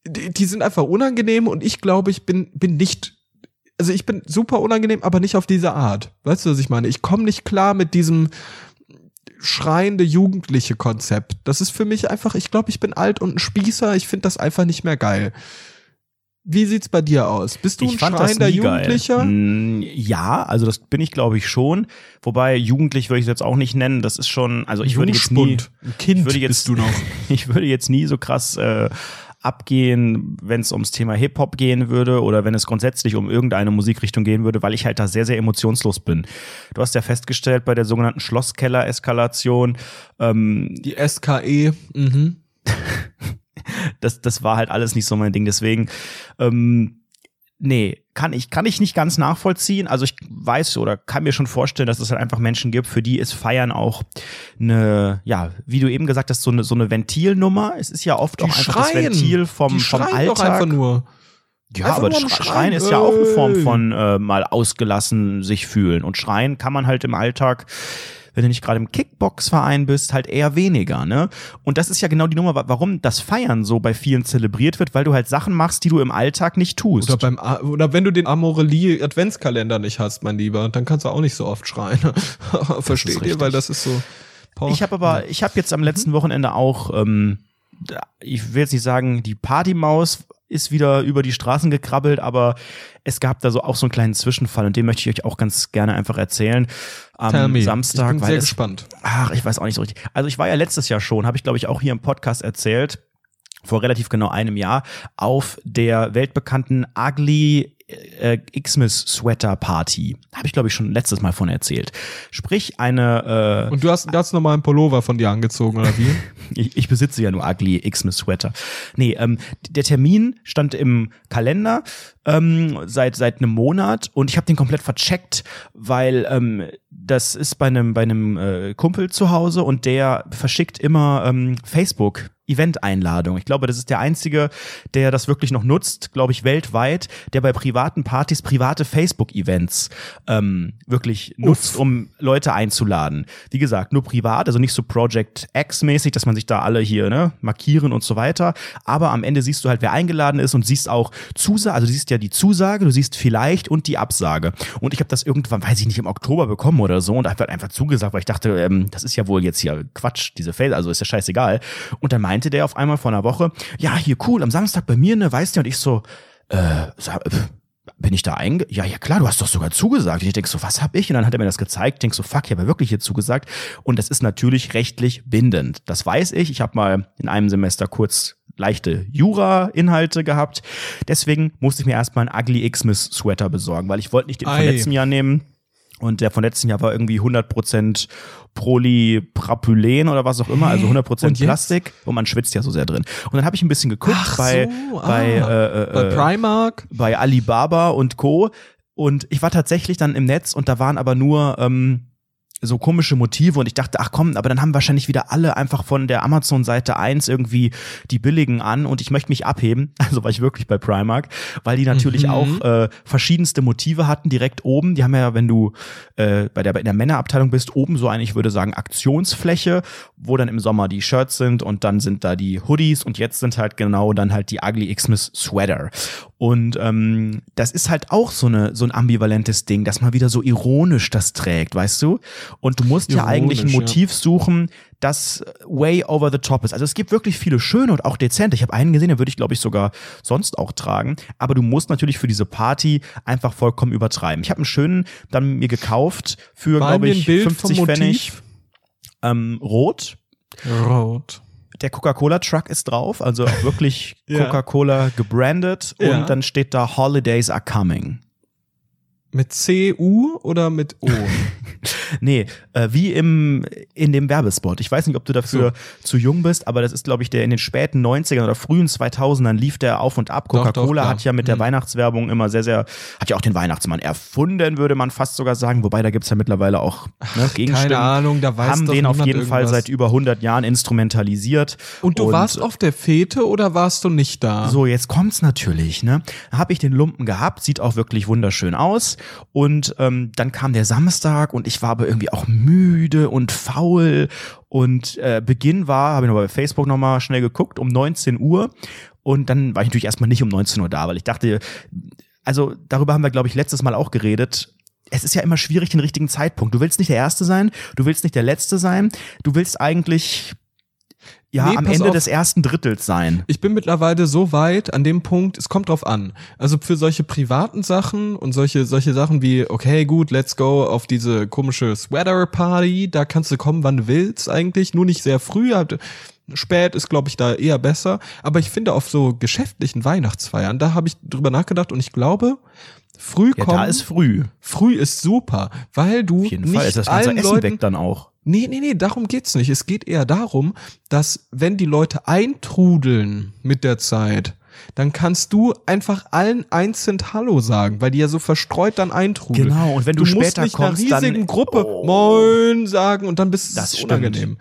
die, die sind einfach unangenehm und ich glaube, ich bin, bin nicht, also ich bin super unangenehm, aber nicht auf diese Art. Weißt du, was ich meine? Ich komme nicht klar mit diesem schreiende jugendliche Konzept. Das ist für mich einfach, ich glaube, ich bin alt und ein Spießer, ich finde das einfach nicht mehr geil. Wie sieht's bei dir aus? Bist du ich ein schreiender Jugendlicher? Geil. Mm, Ja, also das bin ich glaube ich schon. Wobei jugendlich würde ich es jetzt auch nicht nennen. Das ist schon, also ich würde jetzt nie, Jungspund. Ein Kind ich würde jetzt, bist du noch. ich würde jetzt nie so krass äh, abgehen, wenn es ums Thema Hip-Hop gehen würde oder wenn es grundsätzlich um irgendeine Musikrichtung gehen würde, weil ich halt da sehr, sehr emotionslos bin. Du hast ja festgestellt bei der sogenannten Schlosskeller-Eskalation, ähm, Die SKE. Mhm. das, das war halt alles nicht so mein Ding. Deswegen, ähm, nee, kann ich, kann ich nicht ganz nachvollziehen. Also ich weiß oder kann mir schon vorstellen, dass es halt einfach Menschen gibt, für die ist Feiern auch eine, ja, wie du eben gesagt hast, so eine, so eine Ventilnummer. Es ist ja oft Die auch einfach das schreien. Ventil vom, vom schreien doch Alltag. einfach nur. Ja, Einfach aber das Schreien, Schreien, ist ja auch eine Form von äh, mal ausgelassen sich fühlen. Und Schreien kann man halt im Alltag, wenn du nicht gerade im Kickbox-Verein bist, halt eher weniger, ne? Und das ist ja genau die Nummer, wa- warum das Feiern so bei vielen zelebriert wird, weil du halt Sachen machst, die du im Alltag nicht tust. Oder beim oder wenn du den Amorelie Adventskalender nicht hast, mein Lieber, dann kannst du auch nicht so oft schreien. Versteht ihr, weil das ist so. Boah. Ich habe aber, ich habe jetzt am letzten Wochenende auch, ähm, ich will jetzt nicht sagen, die Partymaus ist wieder über die Straßen gekrabbelt, aber es gab da so auch so einen kleinen Zwischenfall und den möchte ich euch auch ganz gerne einfach erzählen. Am. Samstag, ich bin weil sehr es, gespannt. ach, ich weiß auch nicht so richtig. Also ich war ja letztes Jahr schon, habe ich glaube ich auch hier im Podcast erzählt, vor relativ genau einem Jahr, auf der weltbekannten Ugly äh, Xmas Sweater Party. Habe ich glaube ich schon letztes Mal von erzählt. Sprich eine äh, Und du hast einen ganz normalen Pullover von dir angezogen, oder wie? ich, ich besitze ja nur Ugly Xmas Sweater. Nee, ähm, der Termin stand im Kalender ähm, seit seit einem Monat und ich habe den komplett vercheckt, weil ähm, das ist bei einem bei einem äh, Kumpel zu Hause und der verschickt immer ähm, Facebook Event-Einladung. Ich glaube, das ist der einzige, der das wirklich noch nutzt, glaube ich, weltweit, der bei privaten Partys private Facebook-Events ähm, wirklich nutzt, um Leute einzuladen. Wie gesagt, nur privat, also nicht so Project X-mäßig, dass man sich da alle hier ne, markieren und so weiter. Aber am Ende siehst du halt, wer eingeladen ist und siehst auch Zusage, also du siehst ja die Zusage, du siehst vielleicht und die Absage. Und ich habe das irgendwann, weiß ich nicht, im Oktober bekommen oder so und habe halt einfach zugesagt, weil ich dachte, ähm, das ist ja wohl jetzt hier Quatsch, diese Face, also ist ja scheißegal. Und dann meinte der auf einmal vor einer Woche, ja, hier cool, am Samstag bei mir, ne, weißt du, und ich so, äh, sag, pf, bin ich da einge... Ja, ja klar, du hast doch sogar zugesagt. Und ich denk so, was hab ich? Und dann hat er mir das gezeigt. Ich denk so, fuck, ich habe ja wirklich hier zugesagt. Und das ist natürlich rechtlich bindend. Das weiß ich. Ich habe mal in einem Semester kurz leichte Jura-Inhalte gehabt. Deswegen musste ich mir erstmal einen Ugly Xmas Sweater besorgen, weil ich wollte nicht den von Ei. letztem Jahr nehmen. Und der von letztem Jahr war irgendwie 100% Polypropylen oder was auch immer, also 100% Und? Plastik. Und man schwitzt ja so sehr drin. Und dann habe ich ein bisschen geguckt Ach bei, so, ah. bei, äh, äh, Bei Primark? bei Alibaba und Co. Und ich war tatsächlich dann im Netz und da waren aber nur ähm, so komische Motive und ich dachte, ach komm, aber dann haben wahrscheinlich wieder alle einfach von der Amazon-Seite 1 irgendwie die billigen an und ich möchte mich abheben. Also war ich wirklich bei Primark, weil die natürlich Mhm. auch äh, verschiedenste Motive hatten direkt oben. Die haben ja, wenn du äh, bei der in der Männerabteilung bist, oben so eine, ich würde sagen, Aktionsfläche, wo dann im Sommer die Shirts sind und dann sind da die Hoodies und jetzt sind halt genau dann halt die Ugly Xmas Sweater. Und ähm, das ist halt auch so eine so ein ambivalentes Ding, dass man wieder so ironisch das trägt, weißt du? Und du musst ja eigentlich ein Ironisch, ja. Motiv suchen, das way over the top ist. Also es gibt wirklich viele schöne und auch dezente. Ich habe einen gesehen, den würde ich glaube ich sogar sonst auch tragen. Aber du musst natürlich für diese Party einfach vollkommen übertreiben. Ich habe einen schönen dann mir gekauft für glaube ich Bild 50 vom Pfennig. Motiv. Ähm, rot. Rot. Der Coca-Cola-Truck ist drauf, also auch wirklich. Coca-Cola gebrandet Ja. und dann steht da Holidays are coming. Mit C-U oder mit O? Nee, äh, wie im, in dem Werbespot. Ich weiß nicht, ob du dafür zu jung bist, aber das ist, glaube ich, der in den späten 90ern oder frühen 2000ern lief der auf und ab. Coca-Cola hat ja mit der Mhm. Weihnachtswerbung immer sehr, sehr, hat ja auch den Weihnachtsmann erfunden, würde man fast sogar sagen. Wobei, da gibt's ja mittlerweile auch ne, Gegenstimmen. Keine Ahnung, da weiß haben den auf jeden Fall irgendwas. seit über 100 Jahren instrumentalisiert. Und du warst auf der Fete oder warst du nicht da? So, jetzt kommt's natürlich, ne? Habe ich den Lumpen gehabt, sieht auch wirklich wunderschön aus. Und ähm, dann kam der Samstag und ich war aber irgendwie auch müde und faul. Und äh, Beginn war, habe ich noch bei Facebook nochmal schnell geguckt, um 19 Uhr. Und dann war ich natürlich erstmal nicht um 19 Uhr da, weil ich dachte, also darüber haben wir, glaube ich, letztes Mal auch geredet. Es ist ja immer schwierig, den richtigen Zeitpunkt. Du willst nicht der Erste sein, du willst nicht der Letzte sein, du willst eigentlich ja Nee, am Ende auf. des ersten Drittels sein. Ich bin mittlerweile so weit an dem Punkt, es kommt drauf an. Also für solche privaten Sachen und solche, solche Sachen wie, okay, gut, let's go auf diese komische Sweater-Party, da kannst du kommen, wann du willst eigentlich, nur nicht sehr früh. Spät ist, glaube ich, da eher besser. Aber ich finde, auf so geschäftlichen Weihnachtsfeiern, da habe ich drüber nachgedacht und ich glaube, früh Ja, kommen, da ist früh. früh ist super, weil du Auf jeden nicht Fall ist das ganze allen Essen Leuten weg dann auch. Nee, nee, nee, darum geht's nicht. Es geht eher darum, dass wenn die Leute eintrudeln mit der Zeit, dann kannst du einfach allen einzeln Hallo sagen, weil die ja so verstreut dann eintrudeln. Genau, und wenn du musst später nicht kommst, einer riesigen dann- Gruppe Oh. Moin sagen und dann bist Das es stimmt. unangenehm.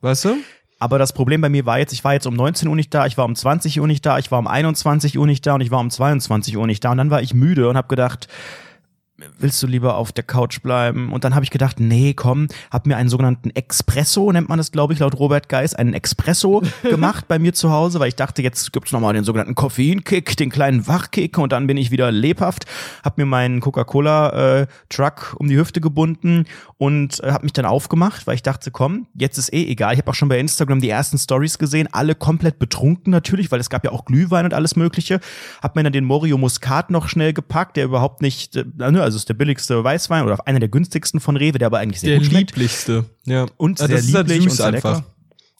Weißt du? Aber das Problem bei mir war jetzt, ich war jetzt um 19 Uhr nicht da, ich war um 20 Uhr nicht da, ich war um 21 Uhr nicht da und ich war um 22 Uhr nicht da. Und dann war ich müde und habe gedacht, willst du lieber auf der Couch bleiben? Und dann habe ich gedacht, nee, komm, hab mir einen sogenannten Espresso, nennt man das, glaube ich, laut Robert Geis, einen Espresso gemacht bei mir zu Hause, weil ich dachte, jetzt gibt's noch mal den sogenannten Koffeinkick, den kleinen Wachkick und dann bin ich wieder lebhaft. Hab mir meinen Coca-Cola-Truck um die Hüfte gebunden und äh, hab mich dann aufgemacht, weil ich dachte, komm, jetzt ist eh egal. Ich habe auch schon bei Instagram die ersten Stories gesehen, alle komplett betrunken natürlich, weil es gab ja auch Glühwein und alles mögliche. Hab mir dann den Morio Muscat noch schnell gepackt, der überhaupt nicht, äh, ne, also ist der billigste Weißwein oder einer der günstigsten von Rewe, der aber eigentlich sehr Der gut schmeckt. lieblichste. Ja. Und Ja, sehr halt lieblich süß und sehr lecker.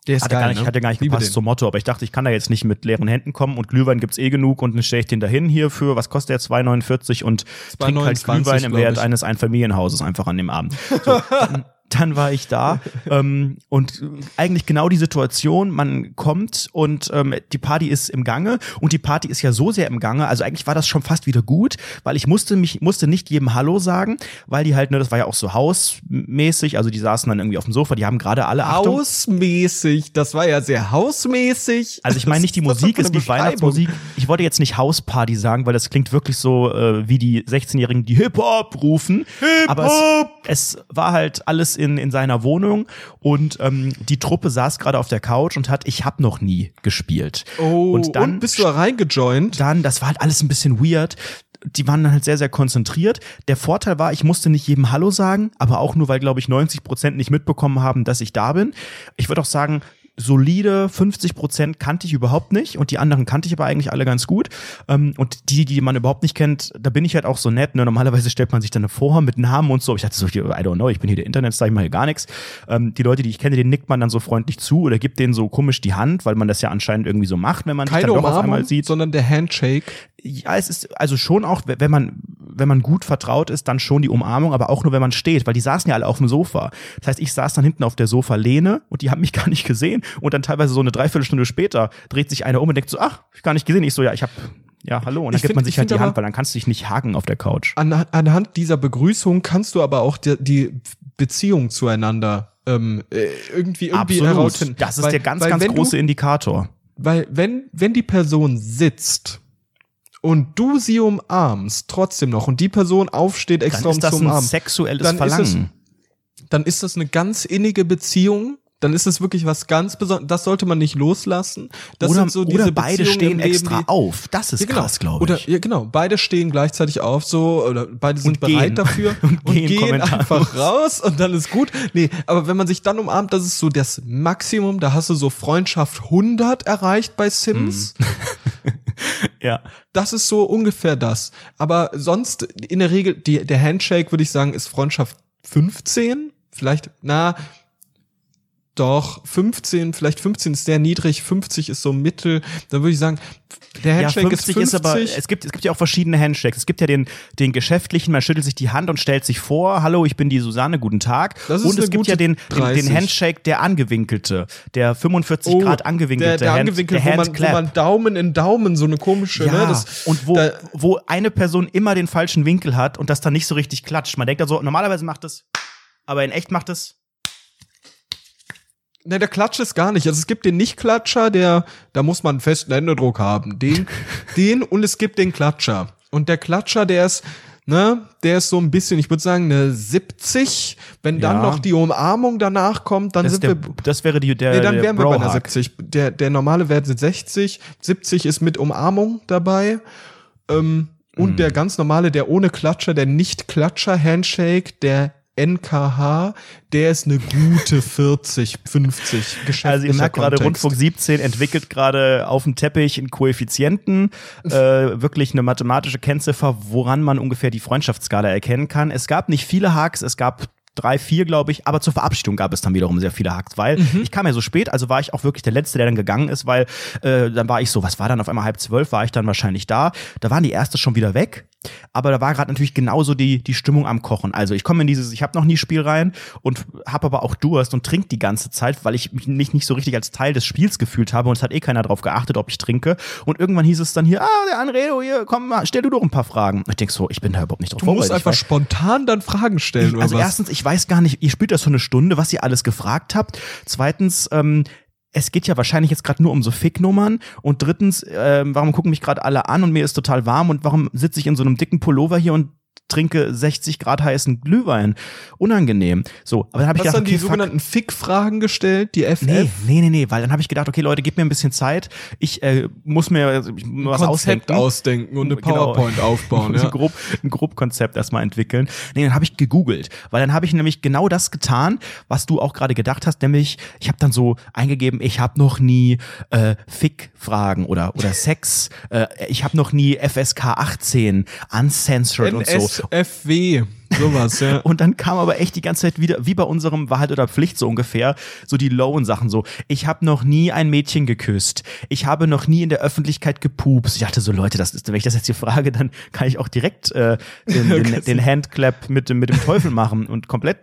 Der ist Hatte gar nicht, ne? hatte gar nicht Liebe gepasst den. zum Motto, aber ich dachte, ich kann da jetzt nicht mit leeren Händen kommen und Glühwein gibt's eh genug und dann stelle ich den dahin hier für, was kostet der, 2,49 und trinke halt 2,29, Glühwein im Wert eines Einfamilienhauses einfach an dem Abend. So, dann, war ich da ähm, und eigentlich genau die Situation, man kommt und ähm, die Party ist im Gange und die Party ist ja so sehr im Gange, also eigentlich war das schon fast wieder gut, weil ich musste mich, musste nicht jedem Hallo sagen, weil die halt, ne, das war ja auch so hausmäßig, also die saßen dann irgendwie auf dem Sofa, die haben gerade alle Achtung, Hausmäßig, das war ja sehr hausmäßig. also ich meine nicht die Musik, für ist die? Weihnachtsmusik. Ich wollte jetzt nicht Hausparty sagen, weil das klingt wirklich so äh, wie die 16-Jährigen, die Hip-Hop rufen. Aber es, war halt alles in, in seiner Wohnung und ähm, die Truppe saß gerade auf der Couch und hat Ich hab noch nie gespielt. Oh, und dann bist du da reingejoint? dann, das war halt alles ein bisschen weird. Die waren dann halt sehr, sehr konzentriert. Der Vorteil war, ich musste nicht jedem Hallo sagen, aber auch nur, weil, glaube ich, 90 Prozent nicht mitbekommen haben, dass ich da bin. Ich würde auch sagen, solide 50 Prozent kannte ich überhaupt nicht und die anderen kannte ich aber eigentlich alle ganz gut. Ähm, und die, die man überhaupt nicht kennt, da bin ich halt auch so nett. Ne? Normalerweise stellt man sich dann vor mit Namen und so. Ich dachte so, I don't know, ich bin hier der Internetstar, ich mache hier gar nichts. Ähm, die Leute, die ich kenne, denen nickt man dann so freundlich zu oder gibt denen so komisch die Hand, weil man das ja anscheinend irgendwie so macht, wenn man sich Keine dann doch auf einmal sieht. sondern der Handshake. Ja, es ist also schon auch, wenn man, wenn man gut vertraut ist, dann schon die Umarmung, aber auch nur, wenn man steht, weil die saßen ja alle auf dem Sofa. Das heißt, ich saß dann hinten auf der Sofalehne und die haben mich gar nicht gesehen und dann teilweise so eine Dreiviertelstunde später dreht sich einer um und denkt so, ach, hab ich gar nicht gesehen. Ich so, ja, ich hab, ja, hallo. Und dann Ich gibt find- man ich sich halt die Hand, weil dann kannst du dich nicht haken auf der Couch. An, anhand dieser Begrüßung kannst du aber auch die, die Beziehung zueinander ähm, äh, irgendwie irgendwie herausfinden. Das ist Weil- der ganz, ganz große Du, Indikator. weil wenn wenn die Person sitzt und du sie umarmst trotzdem noch und die Person aufsteht Dann extra um ist das zu ein umarmen, sexuelles dann ist es- Verlangen. dann ist das eine ganz innige Beziehung. Dann ist es wirklich was ganz Besonderes. Das sollte man nicht loslassen. Das oder sind so diese oder beide Beziehungen stehen Leben, extra auf. Das ist Ja, genau. krass, glaube Oder ich. ja, genau, beide stehen gleichzeitig auf, so oder beide sind Und gehen. bereit dafür Und und, gehen gehen, einfach raus und dann ist gut. Nee, aber wenn man sich dann umarmt, das ist so das Maximum, da hast du so Freundschaft 100 erreicht bei Sims. Mhm. ja. Das ist so ungefähr das. Aber sonst in der Regel die der Handshake würde ich sagen ist Freundschaft 15, vielleicht na Doch, 15, vielleicht 15 ist sehr niedrig, 50 ist so mittel. Dann würde ich sagen, der Handshake ja, 50 ist 50. ist aber, es gibt, es gibt ja auch verschiedene Handshakes. Es gibt ja den, den geschäftlichen, man schüttelt sich die Hand und stellt sich vor, hallo, ich bin die Susanne, guten Tag. Das ist und es gibt ja den, den, 30. den Handshake, der angewinkelte, der 45 Grad angewinkelte Oh, der, der Hand, angewinkelt, der wo man, wo man Daumen in Daumen, so eine komische, ja, ne? Das, und wo, da, wo eine Person immer den falschen Winkel hat und das dann nicht so richtig klatscht. Man denkt also, normalerweise macht es, aber in echt macht es. Ne, der Klatsch ist gar nicht. Also es gibt den Nicht-Klatscher, der, da muss man einen festen Händedruck haben. Den, den und es gibt den Klatscher. Und der Klatscher, der ist, ne, der ist so ein bisschen, ich würde sagen, eine 70. Wenn dann Ja. noch die Umarmung danach kommt, dann Das, sind ist wir. der, das wäre die, der, Nee, dann der wären wir bei einer Bro-Hug. 70. Der, der normale Wert sind 60. 70 ist mit Umarmung dabei. Ähm, und Mhm. der ganz normale, der ohne Klatscher, der Nicht-Klatscher-Handshake, der NKH, der ist eine gute 40, 50 geschäftlicher Also ihr merkt gerade. Rundfunk 17 entwickelt gerade auf dem Teppich einen Koeffizienten, äh, wirklich eine mathematische Kennziffer, woran man ungefähr die Freundschaftsskala erkennen kann. Es gab nicht viele Hacks, es gab drei, vier, glaube ich, aber zur Verabschiedung gab es dann wiederum sehr viele Hacks, weil Mhm. ich kam ja so spät, also war ich auch wirklich der Letzte, der dann gegangen ist, weil äh, dann war ich so, was war dann auf einmal halb zwölf, war ich dann wahrscheinlich da. Da waren die erste schon wieder weg. Aber da war gerade natürlich genauso die, die Stimmung am Kochen. Also ich komme in dieses, ich habe noch nie Spiel rein und habe aber auch Durst und trinke die ganze Zeit, weil ich mich nicht, so richtig als Teil des Spiels gefühlt habe und es hat eh keiner drauf geachtet, ob ich trinke. Und irgendwann hieß es dann hier, ah, der Anredo, hier, komm mal, stell du doch ein paar Fragen. Ich denk so, ich bin da überhaupt nicht drauf Du musst einfach weiß- spontan dann Fragen stellen, ich, oder also was? erstens, ich weiß gar nicht, ihr spielt das so eine Stunde, was ihr alles gefragt habt. Zweitens, ähm, es geht ja wahrscheinlich jetzt gerade nur um so Ficknummern. Und drittens, ähm, warum gucken mich gerade alle an und mir ist total warm und warum sitze ich in so einem dicken Pullover hier und trinke 60 Grad heißen Glühwein? Unangenehm. So, aber dann habe ich Hast gedacht, dann die okay, fuck. sogenannten Fick-Fragen gestellt, die FF? Nee, nee, nee, nee, weil dann habe ich gedacht, okay, Leute, gebt mir ein bisschen Zeit. Ich äh, muss mir ich muss was Konzept ausdenken. ausdenken und eine Genau. PowerPoint aufbauen, so ja. grob, ein grob Konzept erstmal entwickeln. Nee, dann habe ich gegoogelt, weil dann habe ich nämlich genau das getan, was du auch gerade gedacht hast, nämlich ich habe dann so eingegeben, ich habe noch nie äh, Fick-Fragen oder oder Sex, äh, ich habe noch nie FSK 18 uncensored und so. É feia. Sowas, ja. Und dann kam aber echt die ganze Zeit wieder, wie bei unserem Wahrheit oder Pflicht so ungefähr, so die lowen Sachen so. Ich habe noch nie ein Mädchen geküsst. Ich habe noch nie in der Öffentlichkeit gepupst. Ich dachte so, Leute, das ist, wenn ich das jetzt hier frage, dann kann ich auch direkt äh, den, den, den Handclap mit, dem- mit dem Teufel machen und komplett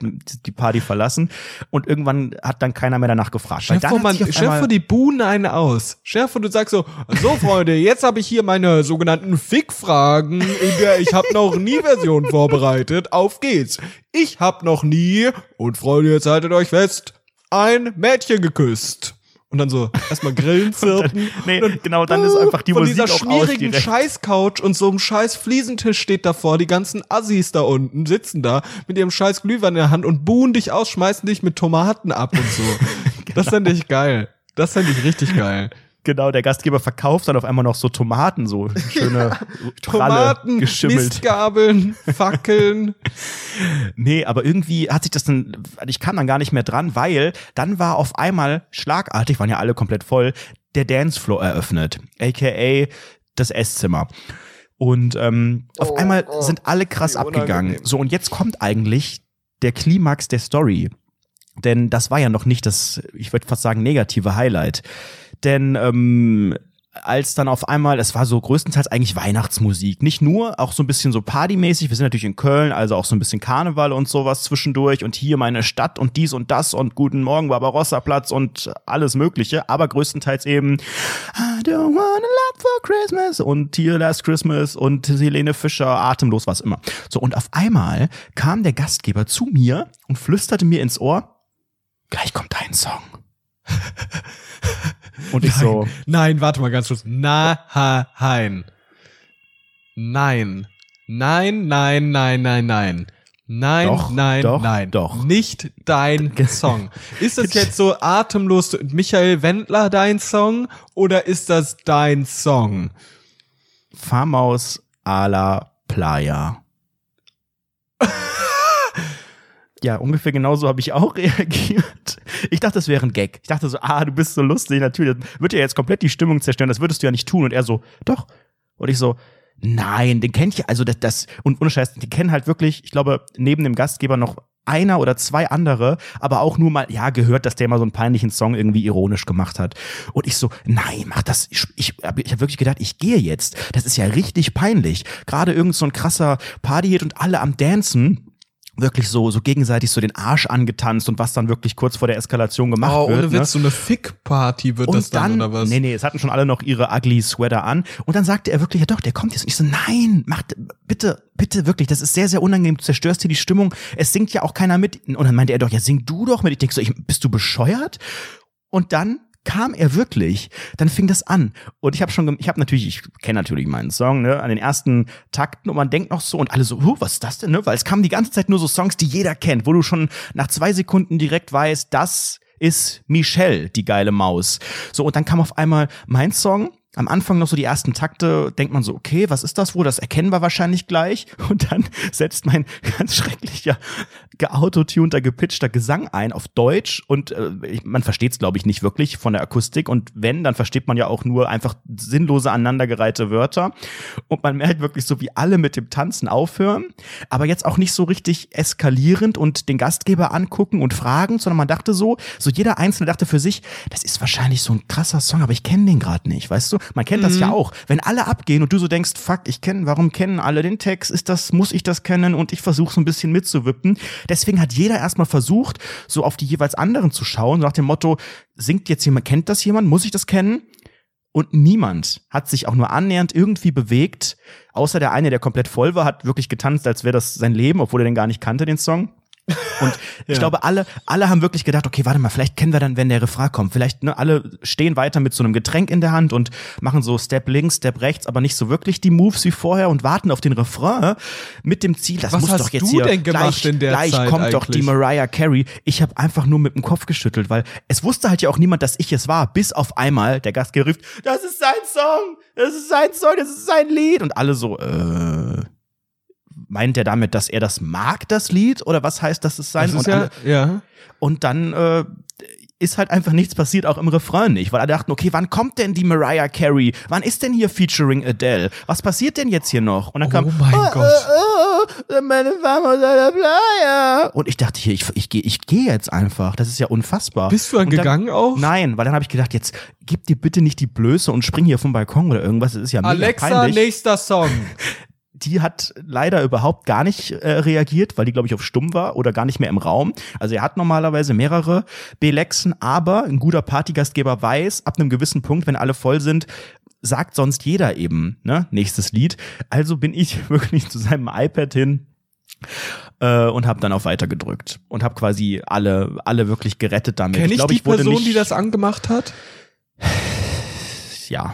die Party verlassen. Und irgendwann hat dann keiner mehr danach gefragt. Hat man, vor, die buhen einen aus. Vor, du sagst so, so Freunde, jetzt habe ich hier meine sogenannten Fick-Fragen, in der ich habe noch nie Version vorbereitet. Auf geht's. Ich habe noch nie, und Freunde, jetzt haltet euch fest, ein Mädchen geküsst. Und dann so, erstmal Grillen zirpen. Nee, Und dann, genau, dann ist einfach die von Musik dieser auch schmierigen. Scheißcouch und so einem scheiß Fliesentisch steht davor. Die ganzen Assis da unten sitzen da mit ihrem scheiß Glühwein in der Hand und buhen dich aus, schmeißen dich mit Tomaten ab und so. Das fände ich geil. Das fände ich richtig geil. Genau, der Gastgeber verkauft dann auf einmal noch so Tomaten, so schöne pralle, Tomaten, geschimmelt. Mistgabeln, Fackeln. Nee, aber irgendwie hat sich das dann, ich kam dann gar nicht mehr dran, weil dann war auf einmal schlagartig, waren ja alle komplett voll, der Dancefloor eröffnet, aka das Esszimmer. Und ähm, auf Oh, einmal oh, sind alle krass abgegangen. So, und jetzt kommt eigentlich der Klimax der Story. Denn das war ja noch nicht das, ich würde fast sagen, negative Highlight. Denn ähm, als dann auf einmal, es war so größtenteils eigentlich Weihnachtsmusik. Nicht nur, auch so ein bisschen so partymäßig. Wir sind natürlich in Köln, also auch so ein bisschen Karneval und sowas zwischendurch und hier meine Stadt und dies und das und Guten Morgen Barbarossa-Platz und alles Mögliche. Aber größtenteils eben I don't want a lot for Christmas und hier Last Christmas und Helene Fischer, atemlos, was immer. So, und auf einmal kam der Gastgeber zu mir und flüsterte mir ins Ohr, gleich kommt dein Song. Und ich so, Nein, warte mal ganz kurz. Nein. Nein. Nein, nein, nein, nein, nein. Nein, Doch, nein, doch, nein. doch. Nicht dein Song. Ist das jetzt so atemlos Michael Wendler dein Song oder ist das dein Song? Farmhaus a la Playa. ja, ungefähr genauso habe ich auch reagiert. Ich dachte, das wäre ein Gag. Ich dachte so, ah, du bist so lustig, natürlich. Das wird ja jetzt komplett die Stimmung zerstören, das würdest du ja nicht tun. Und er so, doch. Und ich so, nein, den kennt ich, also das, das und ohne Scheiß, die kennen halt wirklich, ich glaube, neben dem Gastgeber noch einer oder zwei andere, aber auch nur mal, ja, gehört, dass der mal so einen peinlichen Song irgendwie ironisch gemacht hat. Und ich so, nein, mach das. Ich, ich, ich habe wirklich gedacht, ich gehe jetzt. Das ist ja richtig peinlich. Gerade irgend so ein krasser Partyhit und alle am Dancen wirklich so, so gegenseitig so den Arsch angetanzt und was dann wirklich kurz vor der Eskalation gemacht Oh, wird. ohne ne? Witz, so eine Fick-Party wird Und das dann, dann, oder was? nee, nee, es hatten schon alle noch ihre ugly Sweater an. Und dann sagte er wirklich, ja doch, der kommt jetzt. Und ich so, nein, mach, bitte, bitte, wirklich, das ist sehr, sehr unangenehm. Du zerstörst hier die Stimmung. Es singt ja auch keiner mit. Und dann meinte er doch, ja, sing du doch mit. Ich denke so, ich, bist du bescheuert? Und dann kam er wirklich, dann fing das an und ich habe schon, ich habe natürlich, ich kenne natürlich meinen Song, ne, an den ersten Takten und man denkt noch so und alle so, huh, was ist das denn, ne, weil es kamen die ganze Zeit nur so Songs, die jeder kennt, wo du schon nach zwei Sekunden direkt weißt, das ist Michelle, die geile Maus. So und dann kam auf einmal mein Song. Am Anfang noch so die ersten Takte, denkt man so, okay, was ist das wohl? Das erkennen wir wahrscheinlich gleich. Und dann setzt mein ganz schrecklicher, geautotunter, gepitchter Gesang ein auf Deutsch. Und äh, man versteht es, glaube ich, nicht wirklich von der Akustik. Und wenn, dann versteht man ja auch nur einfach sinnlose aneinandergereihte Wörter. Und man merkt wirklich so, wie alle mit dem Tanzen aufhören. Aber jetzt auch nicht so richtig eskalierend und den Gastgeber angucken und fragen, sondern man dachte so, so jeder Einzelne dachte für sich, das ist wahrscheinlich so ein krasser Song, aber ich kenne den gerade nicht, weißt du? Man kennt das ja auch. Wenn alle abgehen und du so denkst, fuck, ich kenne, warum kennen alle den Text? Ist das, muss ich das kennen? Und ich versuche so ein bisschen mitzuwippen. Deswegen hat jeder erstmal versucht, so auf die jeweils anderen zu schauen, so nach dem Motto, singt jetzt jemand, kennt das jemand? Muss ich das kennen? Und niemand hat sich auch nur annähernd irgendwie bewegt, außer der eine, der komplett voll war, hat wirklich getanzt, als wäre das sein Leben, obwohl er den gar nicht kannte, den Song. Und ich glaube, alle, alle haben wirklich gedacht, okay, warte mal, vielleicht kennen wir dann, wenn der Refrain kommt. Vielleicht, ne, alle stehen weiter mit so einem Getränk in der Hand und machen so Step links, Step rechts, aber nicht so wirklich die Moves wie vorher und warten auf den Refrain mit dem Ziel, das Was muss hast doch jetzt du hier denn gemacht gleich, in der gleich Zeit kommt doch die eigentlich? Mariah Carey. Ich habe einfach nur mit dem Kopf geschüttelt, weil es wusste halt ja auch niemand, dass ich es war, bis auf einmal der Gastgeber rief, das ist sein Song, das ist sein Song, das ist sein Lied und alle so, äh, meint er damit, dass er das mag, das Lied? Oder was heißt, dass es sein? Das ist und, ja, alle, ja. und dann äh, ist halt einfach nichts passiert, auch im Refrain nicht, weil alle dachten, okay, wann kommt denn die Mariah Carey? Wann ist denn hier featuring Adele? Was passiert denn jetzt hier noch? Und dann Oh kam, mein oh, Gott. Oh, oh, meine Fama der Playa. Und ich dachte hier, ich, ich gehe ich geh jetzt einfach. Das ist ja unfassbar. Bist du dann dann- gegangen auch? Nein, weil dann habe ich gedacht, jetzt gib dir bitte nicht die Blöße und spring hier vom Balkon oder irgendwas. Das ist ja mega Alexa, peinlich nächster Song. die hat leider überhaupt gar nicht äh, reagiert, weil die, glaube ich, auf stumm war oder gar nicht mehr im Raum. Also er hat normalerweise mehrere Belexen, aber ein guter Partygastgeber weiß, ab einem gewissen Punkt, wenn alle voll sind, sagt sonst jeder eben, ne, nächstes Lied. Also bin ich wirklich zu seinem iPad hin äh, und habe dann auf Weiter gedrückt und habe quasi alle alle wirklich gerettet damit. Kenn ich, glaub, die wurde Person, nicht, die das angemacht hat? ja.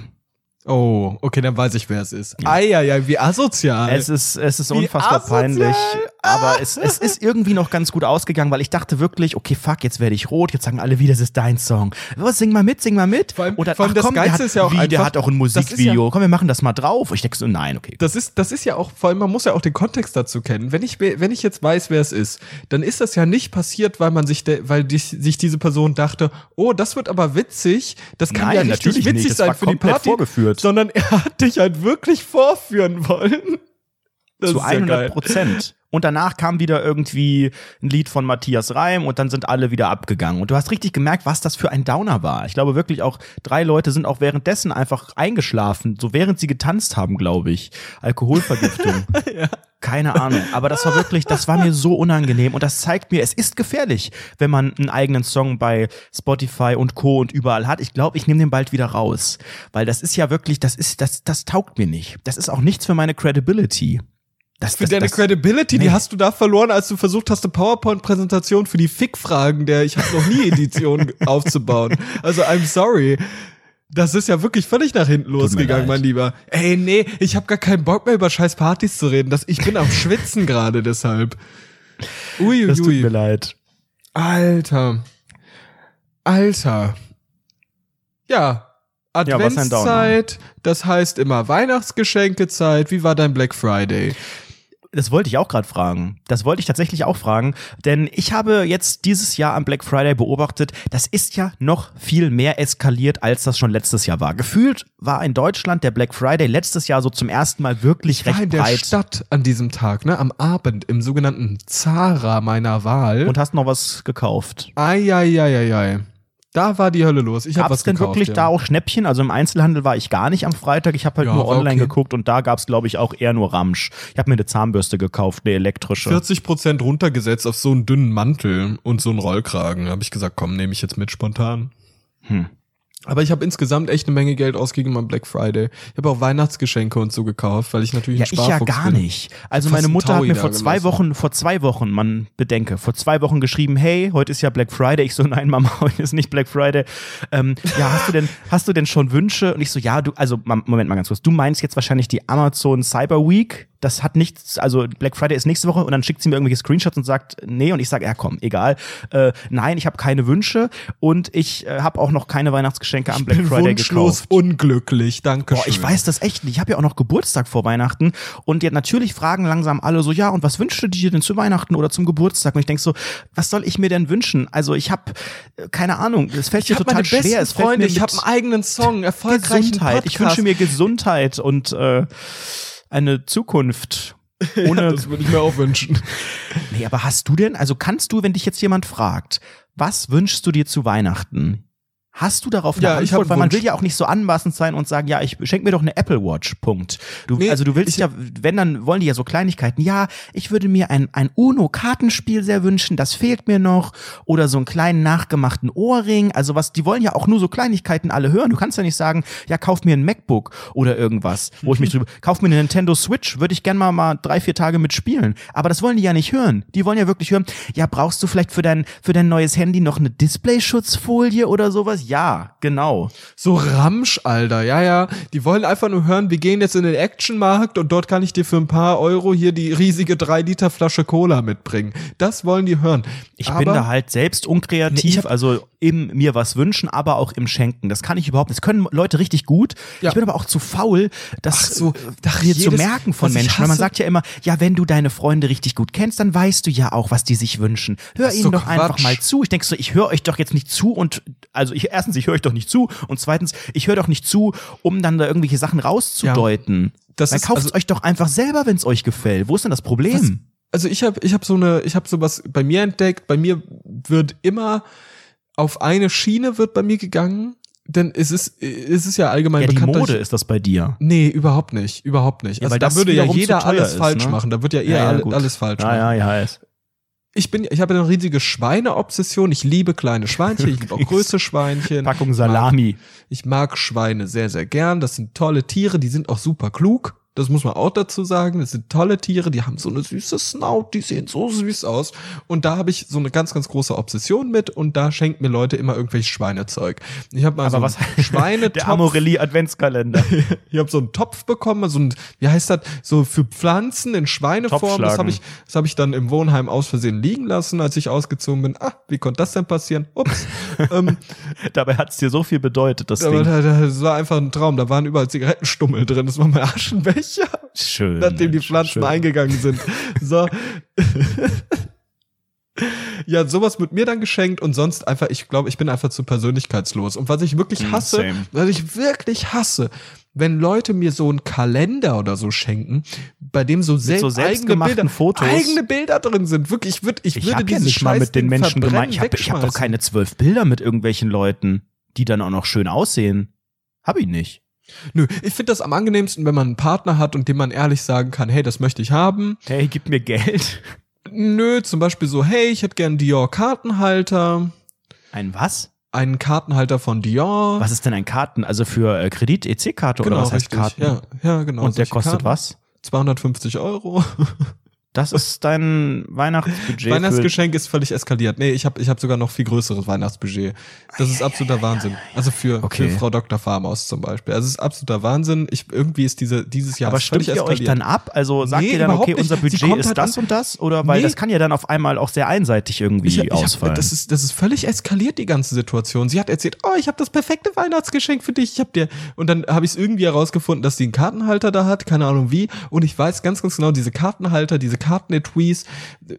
Oh, okay, dann weiß ich, wer es ist. Eieiei, wie asozial. Es ist, es ist Wie unfassbar asozial. peinlich. Aber es, es ist irgendwie noch ganz gut ausgegangen, weil ich dachte wirklich, okay, fuck, jetzt werde ich rot, jetzt sagen alle wieder, das ist dein Song. Was, sing mal mit, sing mal mit. Vor allem- Oder, vor allem das der Geilste hat, ist ja auch wie, der einfach- hat auch ein das Musikvideo. Komm, wir machen das mal drauf. Ich denke so, nein, okay. das ist, das ist ja auch, vor allem, man muss ja auch den Kontext dazu kennen. Wenn ich, wenn ich jetzt weiß, wer es ist, dann ist das ja nicht passiert, weil man sich, de, weil dich, sich diese Person dachte, oh, das wird aber witzig, das kann Nein, ja richtig natürlich nicht. witzig Das sein für die Party. vorgeführt. Sondern er hat dich halt wirklich vorführen wollen. Das zu ist ja 100 geil. Prozent. Und danach kam wieder irgendwie ein Lied von Matthias Reim und dann sind alle wieder abgegangen. Und du hast richtig gemerkt, was das für ein Downer war. Ich glaube wirklich auch, drei Leute sind auch währenddessen einfach eingeschlafen, so während sie getanzt haben, glaube ich. Alkoholvergiftung. Keine Ahnung. Aber das war wirklich, das war mir so unangenehm und das zeigt mir, es ist gefährlich, wenn man einen eigenen Song bei Spotify und Co. und überall hat. Ich glaube, ich nehme den bald wieder raus. Weil das ist ja wirklich, das ist, das, das taugt mir nicht. Das ist auch nichts für meine Credibility. Das, Für das, deine das, Credibility, nee. die hast du da verloren, als du versucht hast, eine PowerPoint-Präsentation für die Fick-Fragen der Ich habe noch nie Edition aufzubauen. Also I'm sorry. Das ist ja wirklich völlig nach hinten losgegangen, mein Lieber. Ey, nee, ich habe gar keinen Bock mehr über scheiß Partys zu reden. Das, ich bin am Schwitzen gerade deshalb. Uiuiui. das tut mir leid. Alter. Alter. Ja. Ja. Adventszeit, das heißt immer Weihnachtsgeschenkezeit. Wie war dein Black Friday? Das wollte ich auch gerade fragen. Das wollte ich tatsächlich auch fragen, denn ich habe jetzt dieses Jahr am Black Friday beobachtet, das ist ja noch viel mehr eskaliert, als das schon letztes Jahr war. Gefühlt war in Deutschland der Black Friday letztes Jahr so zum ersten Mal wirklich recht war in der breit. Stadt an diesem Tag, ne, am Abend im sogenannten Zara meiner Wahl. Und hast noch was gekauft. Eieieiei. Da war die Hölle los. Ich habe was denn gekauft. wirklich ja. da auch Schnäppchen? Also im Einzelhandel war ich gar nicht am Freitag. Ich habe halt Ja, nur online okay. geguckt und da gab es, glaube ich, auch eher nur Ramsch. Ich habe mir eine Zahnbürste gekauft, eine elektrische. 40 Prozent runtergesetzt auf so einen dünnen Mantel und so einen Rollkragen. Habe ich gesagt, komm, nehme ich jetzt mit spontan. Hm. Aber ich habe insgesamt echt eine Menge Geld ausgegeben am Black Friday. Ich habe auch Weihnachtsgeschenke und so gekauft, weil ich natürlich Ja, ein ich ja Sparfuchs gar bin. nicht. Also Fast meine ein Mutter hat mir vor zwei gelassen. Wochen, vor zwei Wochen, man bedenke, vor zwei Wochen geschrieben, hey, heute ist ja Black Friday. Ich so, nein, Mama, heute ist nicht Black Friday. Ähm, ja, hast du denn, hast du denn schon Wünsche? Und ich so, ja, du, also Moment mal ganz kurz. Du meinst jetzt wahrscheinlich die Amazon Cyber Week. Das hat nichts, also Black Friday ist nächste Woche und dann schickt sie mir irgendwelche Screenshots und sagt, nee, und ich sage, ja komm, egal. Äh, nein, ich habe keine Wünsche und ich äh, habe auch noch keine Weihnachtsgeschenke am Ich Black bin Friday wunschlos gekauft. unglücklich. Danke Boah, ich weiß das echt nicht. Ich habe ja auch noch Geburtstag vor Weihnachten und jetzt natürlich fragen langsam alle so, ja, und was wünschst du dir denn zu Weihnachten oder zum Geburtstag? Und ich denk so, was soll ich mir denn wünschen? Also ich habe keine Ahnung, es fällt Ich mir total schwer. Es fällt Freunde, mir ich habe einen eigenen Song, erfolgreichen Gesundheit. Ich Podcast. wünsche mir Gesundheit und äh, eine Zukunft. Ohne, das würde ich mir auch wünschen. nee, aber hast du denn, also kannst du, wenn dich jetzt jemand fragt, was wünschst du dir zu Weihnachten? Hast du darauf eine Ja, ich hab Antwort? einen Weil man will ja auch nicht so anmaßend sein und sagen, ja, ich schenk mir doch eine Apple Watch, Punkt. Du, Nee, also du willst ich- ja, wenn, dann wollen die ja so Kleinigkeiten. Ja, ich würde mir ein, ein UNO-Kartenspiel sehr wünschen, das fehlt mir noch. Oder so einen kleinen nachgemachten Ohrring. Also was, die wollen ja auch nur so Kleinigkeiten alle hören. Du kannst ja nicht sagen, ja, kauf mir ein MacBook oder irgendwas, wo ich mich drüber, kauf mir eine Nintendo Switch, würde ich gern mal, mal drei, vier Tage mitspielen. Aber das wollen die ja nicht hören. Die wollen ja wirklich hören, ja, brauchst du vielleicht für dein, für dein neues Handy noch eine Displayschutzfolie oder sowas? Ja, genau. So Ramsch, Alter, ja, ja. Die wollen einfach nur hören, wir gehen jetzt in den Actionmarkt und dort kann ich dir für ein paar Euro hier die riesige 3 Liter Flasche Cola mitbringen. Das wollen die hören. Ich Aber bin da halt selbst unkreativ, Nee, also im mir was wünschen, aber auch im Schenken. Das kann ich überhaupt nicht. Das können Leute richtig gut. Ja. Ich bin aber auch zu faul, das so, ach, zu jedes- merken von Menschen. Weil man sagt ja immer, ja, wenn du deine Freunde richtig gut kennst, dann weißt du ja auch, was die sich wünschen. Hör Das ihnen doch doch einfach Quatsch. mal zu. Ich denke so, ich höre euch doch jetzt nicht zu und also ich erstens, ich höre euch doch nicht zu und zweitens, ich höre doch nicht zu, um dann da irgendwelche Sachen rauszudeuten. Das dann ist- kauft also- euch doch einfach selber, wenn es euch gefällt. Wo ist denn das Problem? Was, also ich habe ich hab so eine, ich habe sowas bei mir entdeckt. Bei mir wird immer auf eine Schiene wird bei mir gegangen, denn es ist es ist ja allgemein Ja, die bekannt. dass Mode ich- ist das bei dir. Nee, überhaupt nicht, überhaupt nicht. Ja, also da würde ja jeder alles ist, falsch ne? machen. Da wird ja eher alle, gut. alles falsch ja, machen. Ja, ja, ist. Ich bin, ich habe eine riesige Schweineobsession. Ich liebe kleine Schweinchen. Ich liebe auch größere Schweinchen. Packung Salami. Ich mag Schweine sehr, sehr gern. Das sind tolle Tiere. Die sind auch super klug. Das muss man auch dazu sagen. Das sind tolle Tiere. Die haben so eine süße Snout. Die sehen so süß aus. Und da habe ich so eine ganz, ganz große Obsession mit. Und da schenken mir Leute immer irgendwelches Schweinezeug. Ich habe mal Aber so was? Schweinetopf. Der Amorelli Adventskalender. Ich habe so einen Topf bekommen, so ein, wie heißt das, so für Pflanzen in Schweineform. Das habe ich, das habe ich dann im Wohnheim aus Versehen liegen lassen, als ich ausgezogen bin. Ah, wie konnte das denn passieren? Ups. ähm, Dabei hat's dir so viel bedeutet, das Ding. da- da- das war einfach ein Traum. Da waren überall Zigarettenstummel drin. Das war mein Aschenbecher, Schön. nachdem die Pflanzen schön. eingegangen sind. So. Ja, sowas wird mir dann geschenkt und sonst einfach, ich glaube, ich bin einfach zu persönlichkeitslos. Und was ich wirklich Mm, hasse, same. was ich wirklich hasse, wenn Leute mir so einen Kalender oder so schenken, bei dem so, sel so eigene selbstgemachten Bilder, Fotos. eigene Bilder drin sind. Wirklich, ich würde, ich, Ich würde habe ja nicht mal mit den Menschen gemeint. Ich habe hab doch keine zwölf Bilder mit irgendwelchen Leuten, die dann auch noch schön aussehen. Hab ich nicht. Nö, ich finde das am angenehmsten, wenn man einen Partner hat und dem man ehrlich sagen kann, hey, das möchte ich haben. Hey, gib mir Geld. Nö, zum Beispiel so, hey, ich hätte gern Dior Kartenhalter, Ein was? einen Kartenhalter von Dior. Was ist denn ein Karten? Also für äh, Kredit, EC-Karte Genau, oder was heißt richtig. Karten? Ja, ja, genau. Und der kostet Karten. was? 250 Euro. Das ist dein Weihnachtsbudget. Weihnachtsgeschenk ist völlig eskaliert. Nee, ich habe ich hab sogar noch viel größeres Weihnachtsbudget. Das ist absoluter Wahnsinn. Also für, Okay. für Frau Dr. Farmaus zum Beispiel. Also es ist absoluter Wahnsinn. Ich, irgendwie ist diese, dieses Jahr Aber stimmt ihr euch eskaliert. dann ab? Also sagt Nee, ihr dann, okay, nicht. unser Budget ist halt das und das? Oder weil Nee. das kann ja dann auf einmal auch sehr einseitig irgendwie Ich, hab- ich ausfallen. hab, das ist das ist völlig eskaliert die ganze Situation. Sie hat erzählt, oh, ich habe das perfekte Weihnachtsgeschenk für dich. Ich habe dir und dann habe ich es irgendwie herausgefunden, dass sie einen Kartenhalter da hat, keine Ahnung wie. Und ich weiß ganz ganz genau, diese Kartenhalter, diese Kartenetuis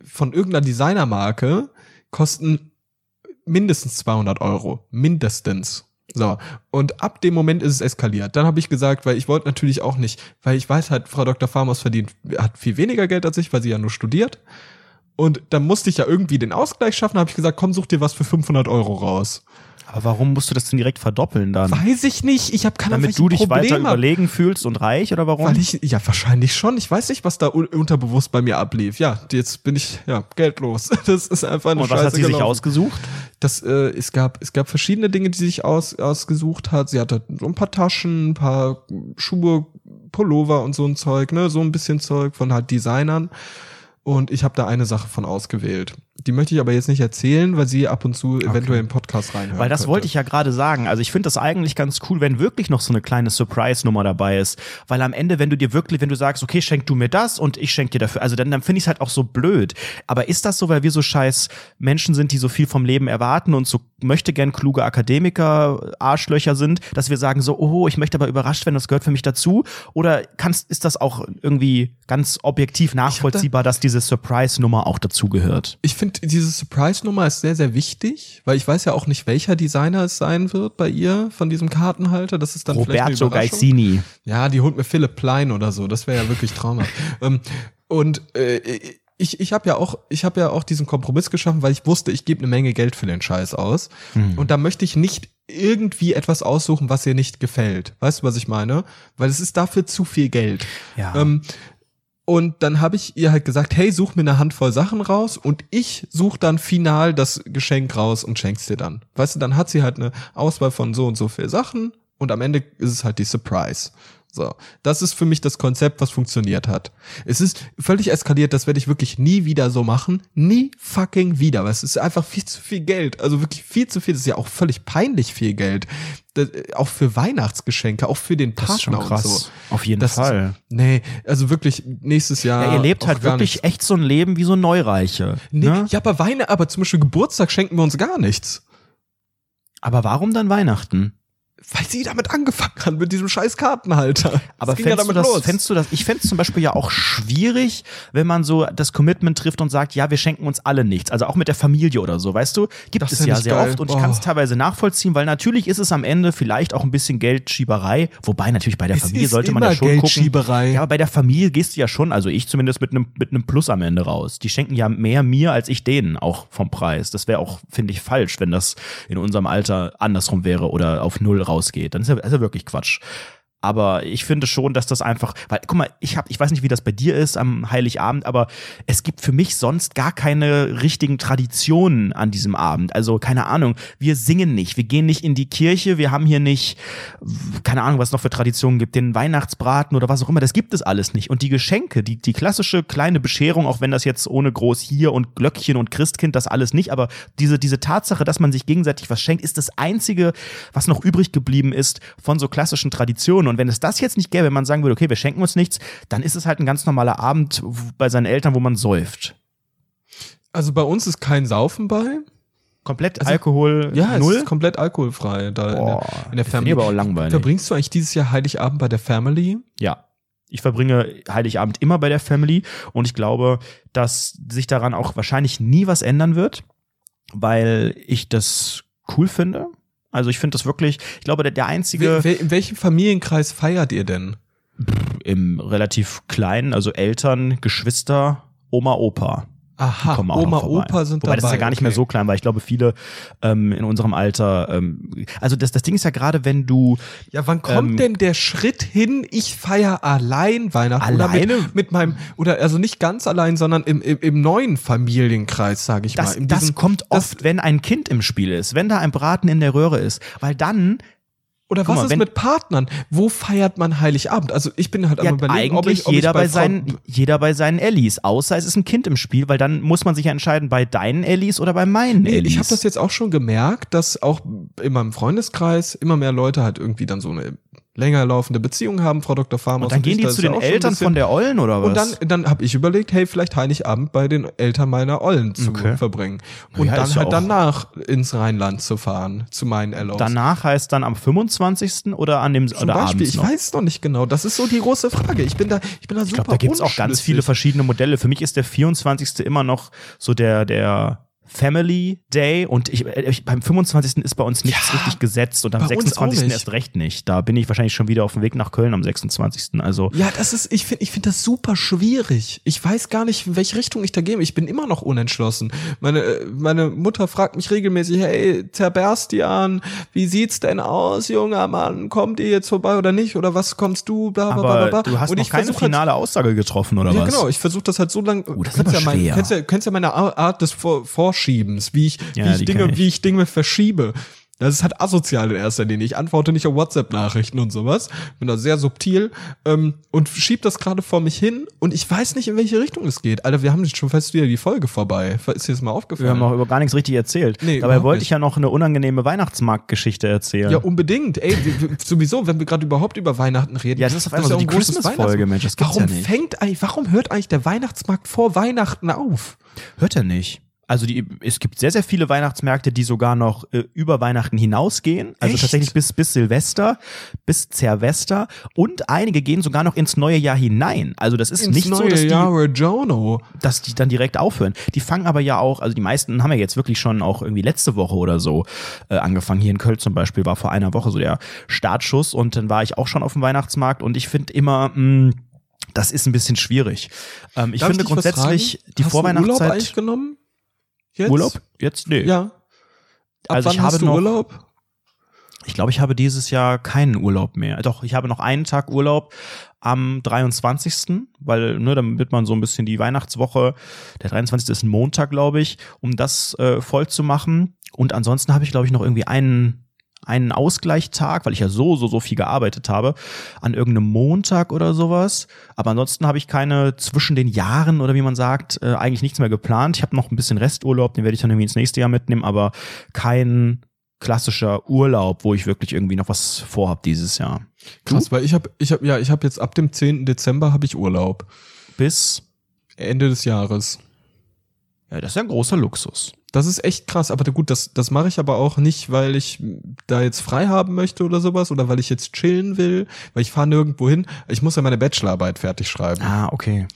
von irgendeiner Designermarke kosten mindestens 200 Euro, mindestens. So, und ab dem Moment ist es eskaliert. Dann habe ich gesagt, weil ich wollte natürlich auch nicht, weil ich weiß halt, Frau Dr. Farmers verdient, hat viel weniger Geld als ich, weil sie ja nur studiert. Und dann musste ich ja irgendwie den Ausgleich schaffen, habe ich gesagt, komm, such dir was für 500 Euro raus. Aber warum musst du das denn direkt verdoppeln dann? Weiß ich nicht, ich habe keine Ahnung, Damit du dich welches weiter Problem hab. überlegen fühlst und reich oder warum? Weil ich, ja, wahrscheinlich schon. Ich weiß nicht, was da un unterbewusst bei mir ablief. Ja, jetzt bin ich, ja, geldlos. Das ist einfach eine und was Scheiße hat sie sich gelaufen. ausgesucht? Das, äh, es gab, es gab verschiedene Dinge, die sie sich aus, ausgesucht hat. Sie hatte so ein paar Taschen, ein paar Schuhe, Pullover und so ein Zeug, ne, so ein bisschen Zeug von halt Designern. Und ich habe da eine Sache von ausgewählt. Die möchte ich aber jetzt nicht erzählen, weil sie ab und zu eventuell im Podcast reinhören Weil das könnte. wollte ich ja gerade sagen. Also ich finde das eigentlich ganz cool, wenn wirklich noch so eine kleine Surprise-Nummer dabei ist. Weil am Ende, wenn du dir wirklich, wenn du sagst, okay, schenk du mir das und ich schenk dir dafür, also dann, dann finde ich es halt auch so blöd. Aber ist das so, weil wir so scheiß Menschen sind, die so viel vom Leben erwarten und so möchte gern kluge Akademiker, Arschlöcher sind, dass wir sagen so, oh, ich möchte aber überrascht werden, das gehört für mich dazu? Oder kannst, ist das auch irgendwie ganz objektiv nachvollziehbar, dass diese Surprise-Nummer auch dazugehört? Ich finde, diese Surprise-Nummer ist sehr, sehr wichtig, weil ich weiß ja auch nicht, welcher Designer es sein wird bei ihr von diesem Kartenhalter. Das ist dann Roberto. Gaisini. Ja, die holt mir Philipp Plein oder so. Das wäre ja wirklich traumhaft. ähm, und äh, ich, ich habe ja auch, ich habe ja auch diesen Kompromiss geschaffen, weil ich wusste, ich gebe eine Menge Geld für den Scheiß aus. Und da möchte ich nicht irgendwie etwas aussuchen, was ihr nicht gefällt. Weißt du, was ich meine? Weil es ist dafür zu viel Geld. Ja. Ähm, und dann habe ich ihr halt gesagt, hey, such mir eine Handvoll Sachen raus und ich suche dann final das Geschenk raus und schenk's dir dann. Weißt du, dann hat sie halt eine Auswahl von so und so viel Sachen und am Ende ist es halt die Surprise. So, das ist für mich das Konzept, was funktioniert hat. Es ist völlig eskaliert, das werde ich wirklich nie wieder so machen. Nie fucking wieder, weil es ist einfach viel zu viel Geld. Also wirklich viel zu viel. Das ist ja auch völlig peinlich viel Geld. Das, äh, auch für Weihnachtsgeschenke, auch für den Das ist schon Partner krass. und so. Auf jeden Das Fall. Nee, also wirklich nächstes Jahr. Ja, ihr lebt halt wirklich nichts. echt so ein Leben wie so Neureiche. Nee, Ne? Ja, aber Weine, aber zum Beispiel Geburtstag schenken wir uns gar nichts. Aber warum dann Weihnachten? Weil sie damit angefangen hat, mit diesem scheiß Kartenhalter. Aber ging ja fändest du damit das, los. fändest du das, ich fänd's zum Beispiel ja auch schwierig, wenn man so das Commitment trifft und sagt, ja, wir schenken uns alle nichts. Also auch mit der Familie oder so, weißt du? Gibt Das es ja sehr geil. oft und ich Oh. kann es teilweise nachvollziehen, weil natürlich ist es am Ende vielleicht auch ein bisschen Geldschieberei, wobei natürlich bei der Es Familie sollte man ja schon gucken. Geldschieberei. Ja, aber bei der Familie gehst du ja schon, also ich zumindest mit einem mit einem Plus am Ende raus. Die schenken ja mehr mir als ich denen auch vom Preis. Das wäre auch finde ich falsch, wenn das in unserem Alter andersrum wäre oder auf null rausgeht. Dann ist ja, ist ja wirklich Quatsch. Aber ich finde schon, dass das einfach, weil, guck mal, ich hab, ich weiß nicht, wie das bei dir ist am Heiligabend, aber es gibt für mich sonst gar keine richtigen Traditionen an diesem Abend. Also, keine Ahnung, wir singen nicht, wir gehen nicht in die Kirche, wir haben hier nicht, keine Ahnung, was es noch für Traditionen gibt, den Weihnachtsbraten oder was auch immer, das gibt es alles nicht. Und die Geschenke, die, die klassische kleine Bescherung, auch wenn das jetzt ohne groß hier und Glöckchen und Christkind das alles nicht, aber diese, diese Tatsache, dass man sich gegenseitig was schenkt, ist das einzige, was noch übrig geblieben ist von so klassischen Traditionen. Und wenn es das jetzt nicht gäbe, wenn man sagen würde, okay, wir schenken uns nichts, dann ist es halt ein ganz normaler Abend bei seinen Eltern, wo man säuft. Also bei uns ist kein Saufen bei. Komplett Also- Alkohol Ja, es null. ist komplett alkoholfrei da Boah, in der, in der Family. aber auch langweilig. Verbringst du eigentlich dieses Jahr Heiligabend bei der Family? Ja. Ich verbringe Heiligabend immer bei der Family und ich glaube, dass sich daran auch wahrscheinlich nie was ändern wird, weil ich das cool finde. Also ich finde das wirklich, ich glaube, der, der einzige Wel- in welchem Familienkreis feiert ihr denn? im relativ kleinen, also Eltern, Geschwister, Oma, Opa. Aha, kommen auch Oma, noch vorbei. Opa sind Wobei dabei. das ist ja gar nicht mehr okay. so klein, weil ich glaube, viele ähm, in unserem Alter, ähm, also das, das Ding ist ja gerade, wenn du Ja, wann kommt Ähm, denn der Schritt hin, ich feiere allein Weihnachten? Alleine? Mit, mit meinem, oder also nicht ganz allein, sondern im, im, im neuen Familienkreis, sage ich Das, mal. In das diesem- kommt das- oft, wenn ein Kind im Spiel ist, wenn da ein Braten in der Röhre ist, weil dann Oder Guck was mal, ist mit Partnern? Wo feiert man Heiligabend? Also ich bin halt am Ja, überlegen, ob eigentlich ich, ob jeder, ich bei Frau- seinen, jeder bei seinen Ellis, außer es ist ein Kind im Spiel, weil dann muss man sich ja entscheiden, bei deinen Ellis oder bei meinen Nee, Ellis. ich habe das jetzt auch schon gemerkt, dass auch in meinem Freundeskreis immer mehr Leute halt irgendwie dann so eine länger laufende Beziehung haben, Frau Dr. Farmer. und dann gehen die zu den Eltern von der Ollen oder was? Und dann, dann habe ich überlegt, hey, vielleicht Heiligabend bei den Eltern meiner Ollen zu Okay. verbringen. Und Ja, dann halt auch- danach ins Rheinland zu fahren, zu meinen Ellos. Danach heißt dann am 25. oder an dem Zum oder Beispiel, ich weiß noch nicht genau. Das ist so die große Frage. Ich bin da, ich bin da Ich super glaube, da gibt's auch ganz viele verschiedene Modelle. Für mich ist der 24. immer noch so der, der Family Day und ich, äh, ich, beim 25. ist bei uns nichts Ja, richtig gesetzt und am bei uns auch 26. nicht. erst recht nicht. Da bin ich wahrscheinlich schon wieder auf dem Weg nach Köln am 26. Also Ja, das ist, ich finde, ich finde das super schwierig. Ich weiß gar nicht, in welche Richtung ich da gehe. Ich bin immer noch unentschlossen. Meine, äh, meine Mutter fragt mich regelmäßig, hey, Zerberstian, wie sieht's denn aus, junger Mann? Kommt ihr jetzt vorbei oder nicht? Oder was kommst du? Bla, bla, bla, bla. du hast Und noch keine halt- finale Aussage getroffen oder ja, was? genau. Ich versuche das halt so lange. Oh, das ist aber ja mein, kennst ja, kennst ja meine Art des Vor Vorschiebens, wie ich, Ja, wie ich Dinge, ich. wie ich Dinge verschiebe. Das ist halt asozial in erster Linie. Ich antworte nicht auf WhatsApp-Nachrichten und sowas. Bin da sehr subtil ähm, und schieb das gerade vor mich hin und ich weiß nicht, in welche Richtung es geht. Alter, wir haben jetzt schon fast wieder die Folge vorbei. Ist dir das mal Wir aufgefallen? haben noch über gar nichts richtig erzählt. Nee, Dabei wollte nicht. ich ja noch eine unangenehme Weihnachtsmarktgeschichte erzählen. ja, unbedingt. Ey, wir, wir, sowieso, wenn wir gerade überhaupt über Weihnachten reden. Ja, das ist auf einmal so auch die Christmas-Folge. Mensch, das gibt's warum ja nicht. fängt eigentlich, warum hört eigentlich der Weihnachtsmarkt vor Weihnachten auf? Hört er nicht. Also die, es gibt sehr, sehr viele Weihnachtsmärkte, die sogar noch äh, über Weihnachten hinausgehen. Also Echt? tatsächlich bis, bis Silvester, bis Zervester. Und einige gehen sogar noch ins neue Jahr hinein. Also das ist Ins nicht so, dass die, dass die dann direkt aufhören. Die fangen aber ja auch, also die meisten haben ja jetzt wirklich schon auch irgendwie letzte Woche oder so äh, angefangen. Hier in Köln zum Beispiel war vor einer Woche so der Startschuss und dann war ich auch schon auf dem Weihnachtsmarkt und ich finde immer, mh, das ist ein bisschen schwierig. Ähm, ich Darf finde was grundsätzlich die Hast du Urlaub Vorweihnachtszeit. eigentlich genommen? Jetzt? Urlaub? Jetzt? Nee. Ja. Ab Also wann ich habe noch- Urlaub? Ich glaube, ich habe dieses Jahr keinen Urlaub mehr. Doch, ich habe noch einen Tag Urlaub am 23., weil ne, dann wird man so ein bisschen die Weihnachtswoche, der 23. ist ein Montag, glaube ich, um das äh, voll zu machen. Und ansonsten habe ich, glaube ich, noch irgendwie einen einen Ausgleichstag, weil ich ja so, so, so viel gearbeitet habe, an irgendeinem Montag oder sowas. Aber ansonsten habe ich keine zwischen den Jahren oder wie man sagt, äh, eigentlich nichts mehr geplant. Ich habe noch ein bisschen Resturlaub, den werde ich dann irgendwie ins nächste Jahr mitnehmen, aber kein klassischer Urlaub, wo ich wirklich irgendwie noch was vorhab dieses Jahr. Krass, weil ich habe ich hab, ja, ich habe jetzt ab dem 10. Dezember habe ich Urlaub. Bis, Ende des Jahres. ja, das ist ja ein großer Luxus. Das ist echt krass, aber gut, das, das mache ich aber auch nicht, weil ich da jetzt frei haben möchte oder sowas oder weil ich jetzt chillen will, weil ich fahre nirgendwo hin. Ich muss ja meine Bachelorarbeit fertig schreiben. Ah, okay.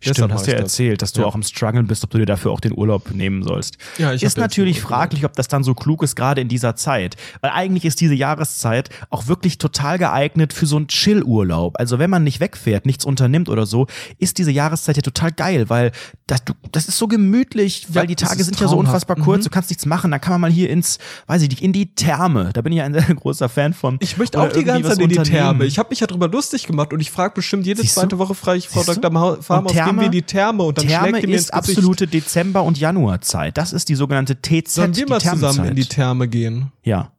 Deshalb Stimmt, mach hast du ja das. erzählt, dass du Ja. auch im Struggle bist, ob du dir dafür auch den Urlaub nehmen sollst. Ja, ich ist natürlich fraglich, ob das dann so klug ist, gerade in dieser Zeit. Weil eigentlich ist diese Jahreszeit auch wirklich total geeignet für so einen Chill-Urlaub. Also wenn man nicht wegfährt, nichts unternimmt oder so, ist diese Jahreszeit ja total geil, weil das, das ist so gemütlich, weil die das Tage sind ja so traumhaft. Unfassbar kurz, Mhm. du kannst nichts machen, dann kann man mal hier ins, weiß ich nicht, in die Therme. Da bin ich ja ein sehr großer Fan von. Ich möchte auch die ganze Zeit in die. Therme. Ich habe mich ja drüber lustig gemacht und ich frage bestimmt jede Siehst du? zweite Woche frage ich Frau du? Dr. Farmhaus, Und gehen wir in die Therme und dann Therme schlägt die mir ist absolute Dezember- und Januarzeit. Das ist die sogenannte TZ, Sollen wir mal zusammen in die Therme gehen? Ja,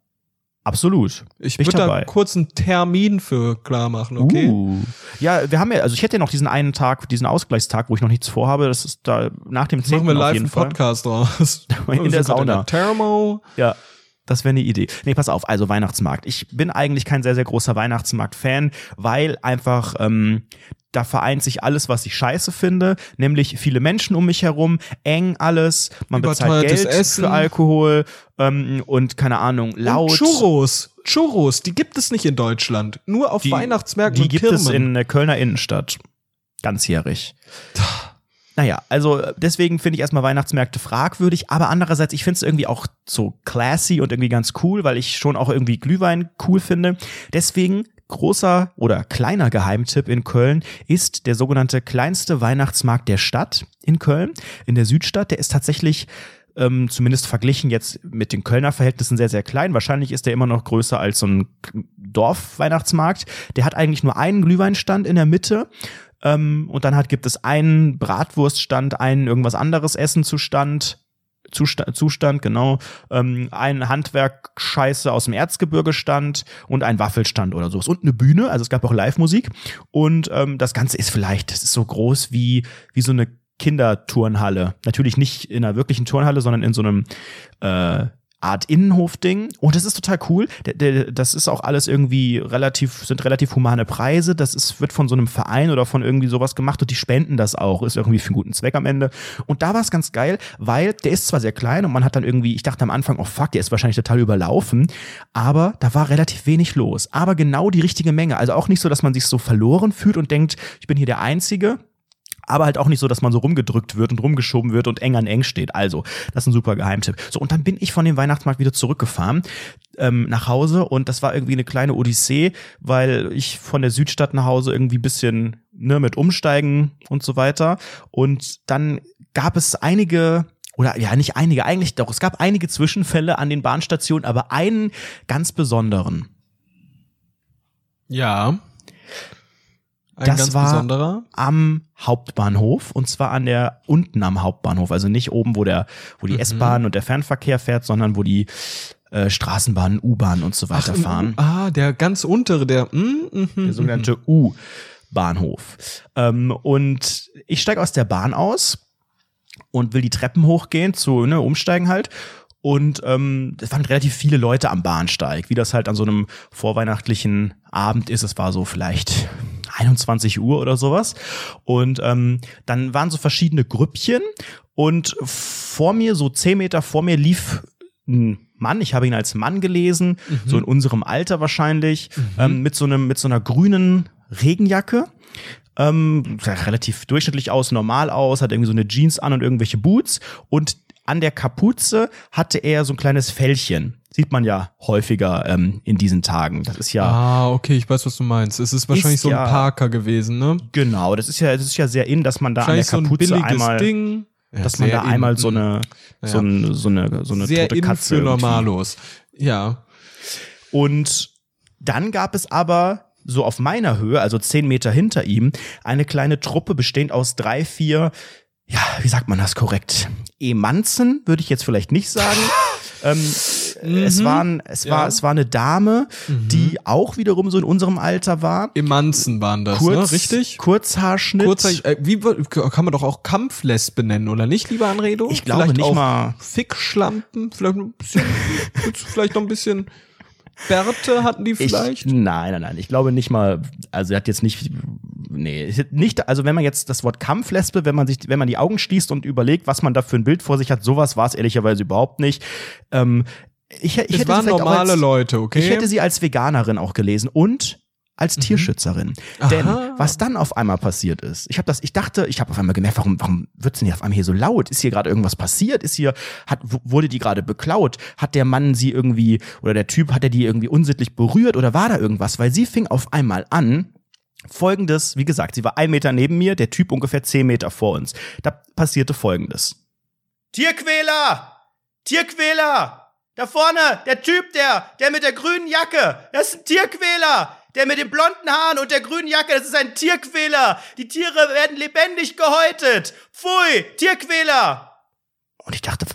absolut. Ich würde da kurz einen Termin für klar machen, okay? Uh. Ja, wir haben ja, also ich hätte ja noch diesen einen Tag, diesen Ausgleichstag, wo ich noch nichts vorhabe. Das ist da nach dem 10. Machen wir live einen Fall. Podcast draus. In Wir der Sauna. Thermo. Ja. Das wäre eine Idee. Nee, pass auf, also Weihnachtsmarkt. Ich bin eigentlich kein sehr, sehr großer Weihnachtsmarkt-Fan, weil einfach ähm, da vereint sich alles, was ich scheiße finde, nämlich viele Menschen um mich herum, eng alles, man bezahlt Geld Essen. für Alkohol ähm, und keine Ahnung, laut. Und Churros. Churros, die gibt es nicht in Deutschland. Nur auf Die- Weihnachtsmärkten Die und gibt Kirmen. es in der Kölner Innenstadt. Ganzjährig. Naja, also äh, deswegen finde ich erstmal Weihnachtsmärkte fragwürdig, aber andererseits, ich finde es irgendwie auch so classy und irgendwie ganz cool, weil ich schon auch irgendwie Glühwein cool finde. Deswegen großer oder kleiner Geheimtipp in Köln ist der sogenannte kleinste Weihnachtsmarkt der Stadt in Köln, in der Südstadt. Der ist tatsächlich ähm, zumindest verglichen jetzt mit den Kölner Verhältnissen sehr, sehr klein. Wahrscheinlich ist der immer noch größer als so ein Dorfweihnachtsmarkt. Der hat eigentlich nur einen Glühweinstand in der Mitte. Ähm, und dann hat, gibt es einen Bratwurststand, einen irgendwas anderes Essen zu Stand. Zustand, Zustand genau, ähm, ein Handwerk-Scheiße aus dem Erzgebirge stand und ein Waffelstand oder sowas und eine Bühne, also es gab auch Live-Musik und ähm, das Ganze ist vielleicht, das ist so groß wie, wie so eine Kinderturnhalle. Natürlich nicht in einer wirklichen Turnhalle, sondern in so einem äh, Art Innenhofding. Und das ist total cool. Das ist auch alles irgendwie relativ, sind relativ humane Preise. Das ist, wird von so einem Verein oder von irgendwie sowas gemacht und die spenden das auch. Ist irgendwie für einen guten Zweck am Ende. Und da war es ganz geil, weil der ist zwar sehr klein und man hat dann irgendwie, ich dachte am Anfang, oh fuck, der ist wahrscheinlich total überlaufen. Aber da war relativ wenig los. Aber genau die richtige Menge. Also auch nicht so, dass man sich so verloren fühlt und denkt, ich bin hier der Einzige aber halt auch nicht so, dass man so rumgedrückt wird und rumgeschoben wird und eng an eng steht. Also, das ist ein super Geheimtipp. So, und dann bin ich von dem Weihnachtsmarkt wieder zurückgefahren ähm, nach Hause und das war irgendwie eine kleine Odyssee, weil ich von der Südstadt nach Hause irgendwie bisschen ne, mit Umsteigen und so weiter. Und dann gab es einige oder ja, nicht einige, eigentlich doch, es gab einige Zwischenfälle an den Bahnstationen, aber einen ganz besonderen. Ja. Ein das war am Hauptbahnhof und zwar an der unten am Hauptbahnhof, also nicht oben, wo der, wo die Mhm. S-Bahn und der Fernverkehr fährt, sondern wo die äh, Straßenbahnen, U-Bahn und so weiter im fahren. Ah, der ganz untere, der. Mm, mm, der mm, sogenannte U-Bahnhof. Ähm, und ich steige aus der Bahn aus und will die Treppen hochgehen, zu ne, umsteigen halt. Und ähm, es waren relativ viele Leute am Bahnsteig, wie das halt an so einem vorweihnachtlichen Abend ist. Es war so vielleicht 21 Uhr oder sowas. Und ähm, dann waren so verschiedene Grüppchen und vor mir, so 10 Meter vor mir, lief ein Mann, ich habe ihn als Mann gelesen, so in unserem Alter wahrscheinlich, ähm, mit so einem, mit so einer grünen Regenjacke. Ähm, sah relativ durchschnittlich aus, normal aus, hat irgendwie so eine Jeans an und irgendwelche Boots und an der Kapuze hatte er so ein kleines Fällchen. Sieht man ja häufiger ähm, in diesen Tagen. Das ist ja Ah, okay, ich weiß, was du meinst. Es ist wahrscheinlich Ist so ein ja- Parker gewesen, ne? genau. Das ist ja, das ist ja sehr in, dass man da an der Wahrscheinlich so ein Kapuze einmal, Ding. Ja, dass man da einmal in- so eine, so, Ja. ein, so eine, so eine sehr tote Katze für. Normalos. Ja. Und dann gab es aber so auf meiner Höhe, also zehn Meter hinter ihm, eine kleine Truppe bestehend aus drei, vier, ja, wie sagt man das korrekt? Emanzen, würde ich jetzt vielleicht nicht sagen. ähm, Es waren, es war, Ja. es war eine Dame, die auch wiederum so in unserem Alter war. Emanzen waren das, Kurz, ne? Richtig? Kurzhaarschnitt. Kurzer, äh, wie kann man doch auch Kampflesbe nennen, oder nicht, lieber Anredo? Ich glaube Vielleicht nicht mal. Fickschlampen, vielleicht noch ein bisschen, vielleicht noch ein bisschen Bärte hatten die Ich, vielleicht. nein, nein, nein. Ich glaube nicht mal, also er hat jetzt nicht, nee, nicht, also wenn man jetzt das Wort Kampflesbe, wenn man sich, wenn man die Augen schließt und überlegt, was man da für ein Bild vor sich hat, sowas war es ehrlicherweise überhaupt nicht. Ähm, ich, ich es hätte waren normale als, Leute, okay? Mhm. Ich hätte sie als Veganerin auch gelesen und als Tierschützerin. Denn Aha. was dann auf einmal passiert ist, ich habe das, ich dachte, ich habe auf einmal gemerkt, warum, warum wird's denn hier auf einmal hier so laut? Ist hier gerade irgendwas passiert? Ist hier, hat, wurde die gerade beklaut? Hat der Mann sie irgendwie, oder der Typ, hat er die irgendwie unsittlich berührt oder war da irgendwas? Weil sie fing auf einmal an, folgendes, wie gesagt, sie war ein Meter neben mir, der Typ ungefähr zehn Meter vor uns. Da passierte folgendes. Tierquäler! Tierquäler! Da vorne, der Typ, der, der mit der grünen Jacke, das ist ein Tierquäler! Der mit den blonden Haaren und der grünen Jacke, das ist ein Tierquäler! Die Tiere werden lebendig gehäutet! Pfui! Tierquäler! Und ich dachte,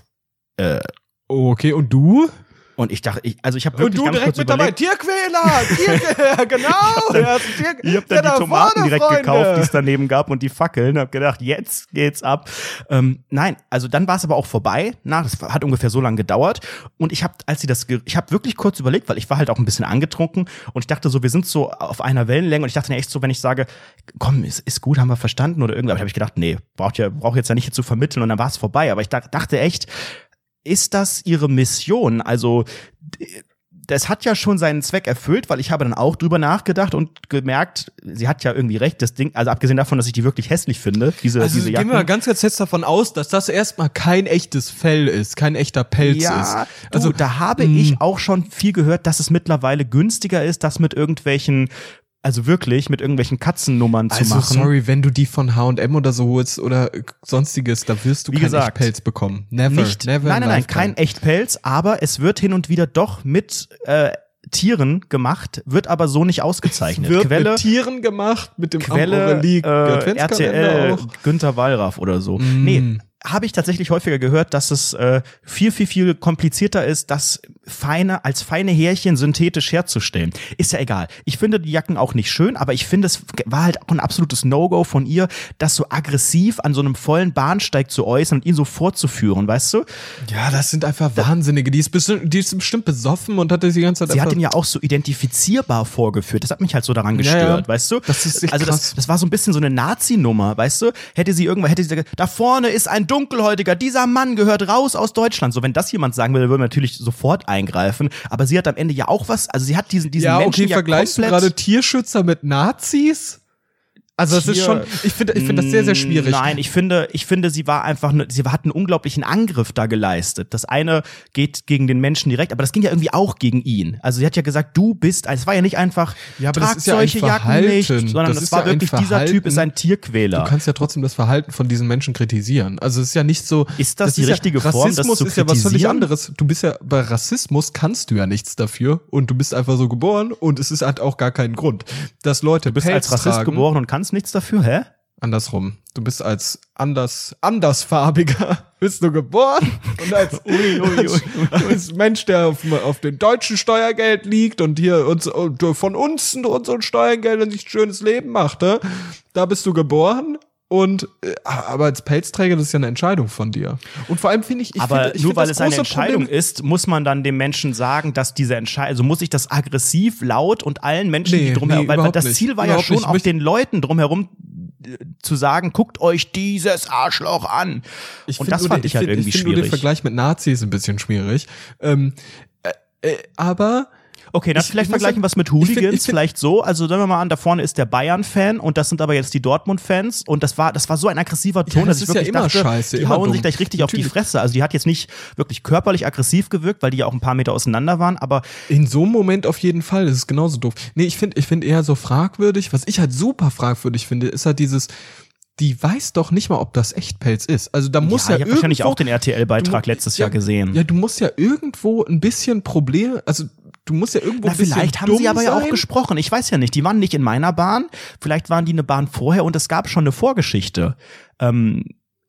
äh, okay, und du? Und ich dachte, ich, also ich habe Und wirklich du ganz direkt mit dabei. überlegt, Tierquäler! Tierquäler, genau! Der ist ein Tier, Ich habe der dann die da Tomaten vorne, direkt Freunde. gekauft, die es daneben gab und die Fackeln. Hab gedacht, jetzt geht's ab. Ähm, nein, also dann war es aber auch vorbei. Na, das hat ungefähr so lange gedauert. Und ich habe, als sie das, ich habe wirklich kurz überlegt, weil ich war halt auch ein bisschen angetrunken und ich dachte so, wir sind so auf einer Wellenlänge und ich dachte mir echt so, wenn ich sage, komm, ist, ist gut, haben wir verstanden oder irgendwas, habe ich gedacht, nee, braucht ja, braucht jetzt ja nicht zu vermitteln und dann war es vorbei. Aber ich dach- dachte echt, ist das ihre Mission? Also das hat ja schon seinen Zweck erfüllt, weil ich habe dann auch drüber nachgedacht und gemerkt, sie hat ja irgendwie recht, das Ding, also abgesehen davon, dass ich die wirklich hässlich finde, diese, Also diese gehen Jacken. wir mal ganz, ganz jetzt davon aus, dass das erstmal kein echtes Fell ist, kein echter Pelz ja, ist. du, Also da habe ich auch schon viel gehört, dass es mittlerweile günstiger ist, das mit irgendwelchen, also wirklich mit irgendwelchen Katzennummern zu Also machen. sorry, wenn du die von H&M oder so holst oder sonstiges, da wirst du Wie keinen gesagt, Echtpelz bekommen. Never, nicht, never nein, in nein, nein, kein Echtpelz, aber es wird hin und wieder doch mit äh, Tieren gemacht, wird aber so nicht ausgezeichnet. Wird Quelle, mit Tieren gemacht, mit dem Quelle Amorelie äh, RTL auch. Günther Wallraff oder so. Mm. Nee, habe ich tatsächlich häufiger gehört, dass es äh, viel, viel, viel komplizierter ist, das feine, als feine Härchen synthetisch herzustellen. Ist ja egal. Ich finde die Jacken auch nicht schön, aber ich finde, es war halt auch ein absolutes No-Go von ihr, das so aggressiv an so einem vollen Bahnsteig zu äußern und ihn so fortzuführen, weißt du? Ja, das sind einfach Wahnsinnige. Die ist, bestimmt, die ist bestimmt besoffen und hat das die ganze Zeit Sie hat ihn ja auch so identifizierbar vorgeführt. Das hat mich halt so daran gestört, Ja, ja. weißt du? Das ist echt also das, krass. das war so ein bisschen so eine Nazi-Nummer, weißt du? Hätte sie irgendwann, hätte sie gesagt, da vorne ist ein Dunkelhäutiger, dieser Mann gehört raus aus Deutschland. So, wenn das jemand sagen würde, würden wir natürlich sofort eingreifen. Aber sie hat am Ende ja auch was, also sie hat diesen, diesen Ja, Menschen okay, ja vergleichst du komplett gerade Tierschützer mit Nazis? Also das ist schon, ich finde, ich finde das sehr, sehr schwierig. Nein, ich finde, ich finde, sie war einfach, ne, sie hat einen unglaublichen Angriff da geleistet. Das eine geht gegen den Menschen direkt, aber das ging ja irgendwie auch gegen ihn. Also sie hat ja gesagt, du bist, es war ja nicht einfach, Ja, aber das trag ist ja ein solche Jacken nicht, sondern Das es ist war ja wirklich, dieser Typ ist ein Tierquäler. Du kannst ja trotzdem das Verhalten von diesen Menschen kritisieren. Also es ist ja nicht so. Ist das die ist richtige ja, Form, das Rassismus zu ist ja was völlig anderes. Du bist ja bei Rassismus kannst du ja nichts dafür und du bist einfach so geboren und es ist halt auch gar keinen Grund, dass Leute du bist Pelz als Rassist tragen. geboren und kannst nichts dafür, hä? Andersrum. Du bist als anders andersfarbiger bist du geboren und als, als, als Mensch, der auf, auf den deutschen Steuergeld liegt und hier uns und von uns und unseren Steuergeldern sich ein schönes Leben machte, da bist du geboren. Und äh, aber als Pelzträger, das ist ja eine Entscheidung von dir. Und vor allem finde ich, ich Aber finde, ich nur finde weil es eine Entscheidung Problem, ist, muss man dann dem Menschen sagen, dass diese Entscheidung, also muss ich das aggressiv, laut und allen Menschen, Nee, die drumherum, nee, weil, das. Ziel war ja schon. Ich auch den Leuten drumherum äh, zu sagen, guckt euch dieses Arschloch an. Ich und find das fand den- ich halt find- irgendwie find nur den schwierig. Vergleich mit Nazis ein bisschen schwierig. Ähm, äh, äh, aber Okay, dann Ich- vielleicht ich vergleichen wir es mit find- Hooligans, ich find- vielleicht so. Also sagen wir mal an, da vorne ist der Bayern-Fan und das sind aber jetzt die Dortmund-Fans und das war, das war so ein aggressiver Ton, das dass ich ist ja wirklich immer dachte, scheiße, die hauen dumm. sich gleich richtig auf die Natürlich. Fresse. Also die hat jetzt nicht wirklich körperlich aggressiv gewirkt, weil die ja auch ein paar Meter auseinander waren, aber In so einem Moment auf jeden Fall, das ist genauso doof. Nee, ich finde ich finde eher so fragwürdig, was ich halt super fragwürdig finde, ist halt dieses, die weiß doch nicht mal, ob das Echtpelz ist. Also da muss ja, ich habe wahrscheinlich irgendwo- auch den RTL-Beitrag letztes ja, Jahr gesehen. Ja, du musst ja irgendwo ein bisschen Probleme, also du musst ja irgendwo Na, vielleicht haben sie aber ja auch sein. gesprochen. Ich weiß ja nicht. Die waren nicht in meiner Bahn. Vielleicht waren die eine Bahn vorher und es gab schon eine Vorgeschichte. Ähm,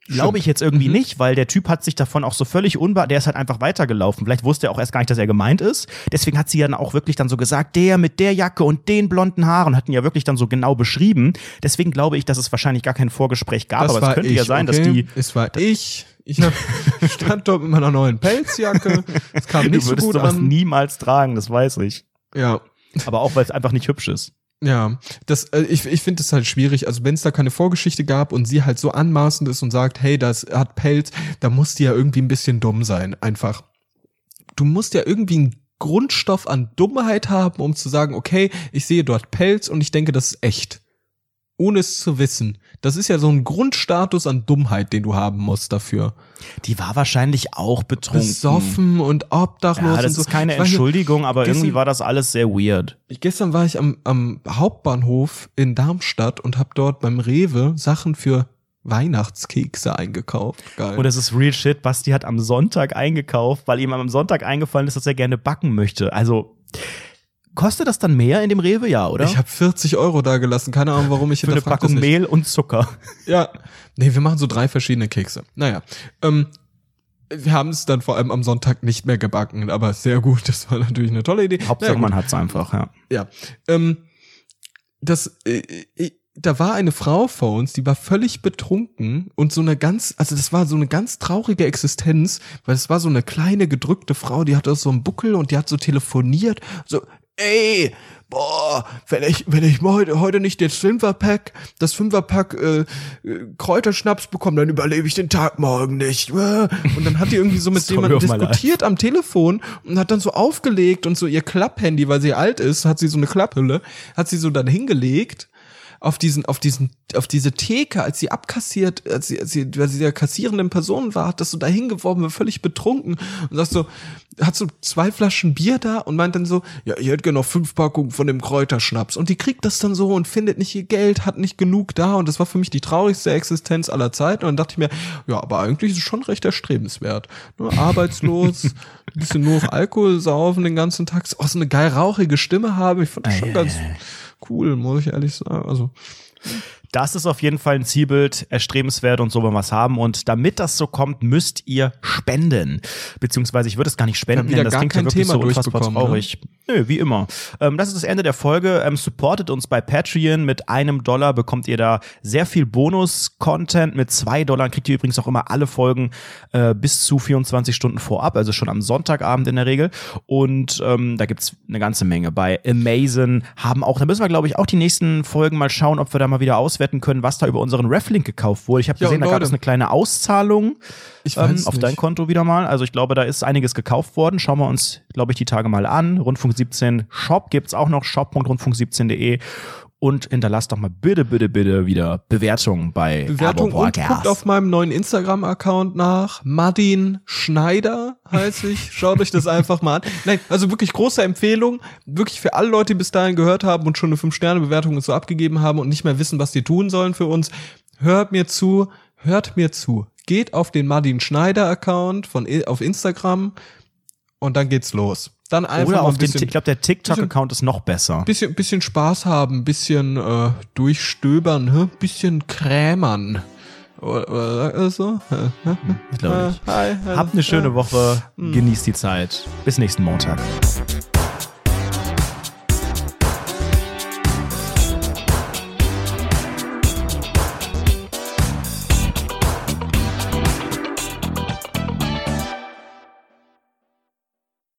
Glaube ich jetzt Mhm. irgendwie nicht, weil der Typ hat sich davon auch so völlig unbar, der ist halt einfach weitergelaufen. Vielleicht wusste er auch erst gar nicht, dass er gemeint ist. Deswegen hat sie ja dann auch wirklich dann so gesagt, der mit der Jacke und den blonden Haaren, hat ihn ja wirklich dann so genau beschrieben. Deswegen glaube ich, dass es wahrscheinlich gar kein Vorgespräch gab, Das aber es könnte ich, ja sein, okay? dass die Es war ich. Ich hab, stand dort mit meiner neuen Pelzjacke. Es kam du nicht so würdest gut sowas an. niemals tragen, das weiß ich. Ja. Aber auch, weil es einfach nicht hübsch ist. Ja, das, äh, ich, ich finde es halt schwierig. Also wenn es da keine Vorgeschichte gab und sie halt so anmaßend ist und sagt, hey, das hat Pelz, da muss die ja irgendwie ein bisschen dumm sein. Einfach. Du musst ja irgendwie einen Grundstoff an Dummheit haben, um zu sagen, okay, ich sehe dort Pelz und ich denke, das ist echt. Ohne es zu wissen. Das ist ja so ein Grundstatus an Dummheit, den du haben musst dafür. Die war wahrscheinlich auch betrunken. Besoffen und obdachlos Ja, das und so. ist keine Entschuldigung, aber gestern- irgendwie war das alles sehr weird. Ich, gestern war ich am, am Hauptbahnhof in Darmstadt und habe dort beim Rewe Sachen für Weihnachtskekse eingekauft. Geil. Und es ist real shit. Basti hat am Sonntag eingekauft, weil ihm am Sonntag eingefallen ist, dass er gerne backen möchte. Also kostet das dann mehr in dem Rewe, ja, oder? ich habe 40 Euro da gelassen. Keine Ahnung, warum ich für eine Packung. Mehl und Zucker. Ja. Nee, wir machen so drei verschiedene Kekse. Naja. Ähm, wir haben es dann vor allem am Sonntag nicht mehr gebacken, aber sehr gut. Das war natürlich eine tolle Idee. Hauptsache, Naja, man hat's einfach, ja. Ja. Ähm, das, äh, äh, da war eine Frau vor uns, die war völlig betrunken und so eine ganz, also das war so eine ganz traurige Existenz, weil es war so eine kleine gedrückte Frau, die hatte so einen Buckel und die hat so telefoniert, so, ey, boah, wenn ich, wenn ich heute, heute nicht den Fünferpack, das Fünferpack äh, äh, Kräuterschnaps bekomme, dann überlebe ich den Tag morgen nicht. Und dann hat die irgendwie so mit jemandem diskutiert am Telefon und hat dann so aufgelegt und so ihr Klapphandy, weil sie alt ist, hat sie so eine Klapphülle, hat sie so dann hingelegt auf diesen, auf diesen, auf diese Theke, als sie abkassiert, als sie, als sie, weil sie der kassierenden Person war, hat das so dahin geworfen, war völlig betrunken und sagt so, hat so zwei Flaschen Bier da und meint dann so, ja, ich hätte gerne noch fünf Packungen von dem Kräuterschnaps. Und die kriegt das dann so und findet nicht ihr Geld, hat nicht genug da. Und das war für mich die traurigste Existenz aller Zeiten. Und dann dachte ich mir, ja, aber eigentlich ist es schon recht erstrebenswert. Ne, arbeitslos, ein bisschen nur noch Alkohol saufen den ganzen Tag, auch so eine geil rauchige Stimme haben, ich fand das schon ganz cool, muss ich ehrlich sagen. Also, Das ist auf jeden Fall ein Zielbild, erstrebenswert und so wollen wir es haben. Und damit das so kommt, müsst ihr spenden. Beziehungsweise ich würde es gar nicht spenden, denn das klingt ja wirklich Thema so unfassbar ne? traurig. Nö, wie immer. Ähm, das ist das Ende der Folge. Ähm, supportet uns bei Patreon. Mit einem Dollar bekommt ihr da sehr viel Bonus-Content. Mit zwei Dollar kriegt ihr übrigens auch immer alle Folgen äh, bis zu 24 Stunden vorab, also schon am Sonntagabend in der Regel. Und ähm, da gibt's eine ganze Menge. Bei Amazon haben auch, da müssen wir, glaube ich, auch die nächsten Folgen mal schauen, ob wir da mal wieder auswerten können, was da über unseren Reflink gekauft wurde. Ich habe Ja, gesehen, da gab es eine kleine Auszahlung ähm, auf nicht. dein Konto wieder mal. Also ich glaube, da ist einiges gekauft worden. Schauen wir uns, glaube ich, die Tage mal an. Rundfunk 17 Shop gibt's auch noch, shop.rundfunk17.de. Und hinterlasst doch mal bitte, bitte, bitte wieder Bewertungen bei Bewertung Abo und guckt auf meinem neuen Instagram-Account nach. Madin Schneider heiße ich. Schaut euch das einfach mal an. Nein, also wirklich große Empfehlung. Wirklich für alle Leute, die bis dahin gehört haben und schon eine 5-Sterne-Bewertung und so abgegeben haben und nicht mehr wissen, was die tun sollen für uns. Hört mir zu, hört mir zu. Geht auf den Madin Schneider-Account von auf Instagram und dann geht's los. Dann einfach Oder auf ein den, bisschen, ich glaube, der TikTok-Account ist noch besser. bisschen, bisschen Spaß haben, bisschen äh, durchstöbern, hä? bisschen krämern. Oder, so. Ich glaube nicht. äh, äh, Habt eine schöne äh. Woche, genießt die Zeit. Bis nächsten Montag.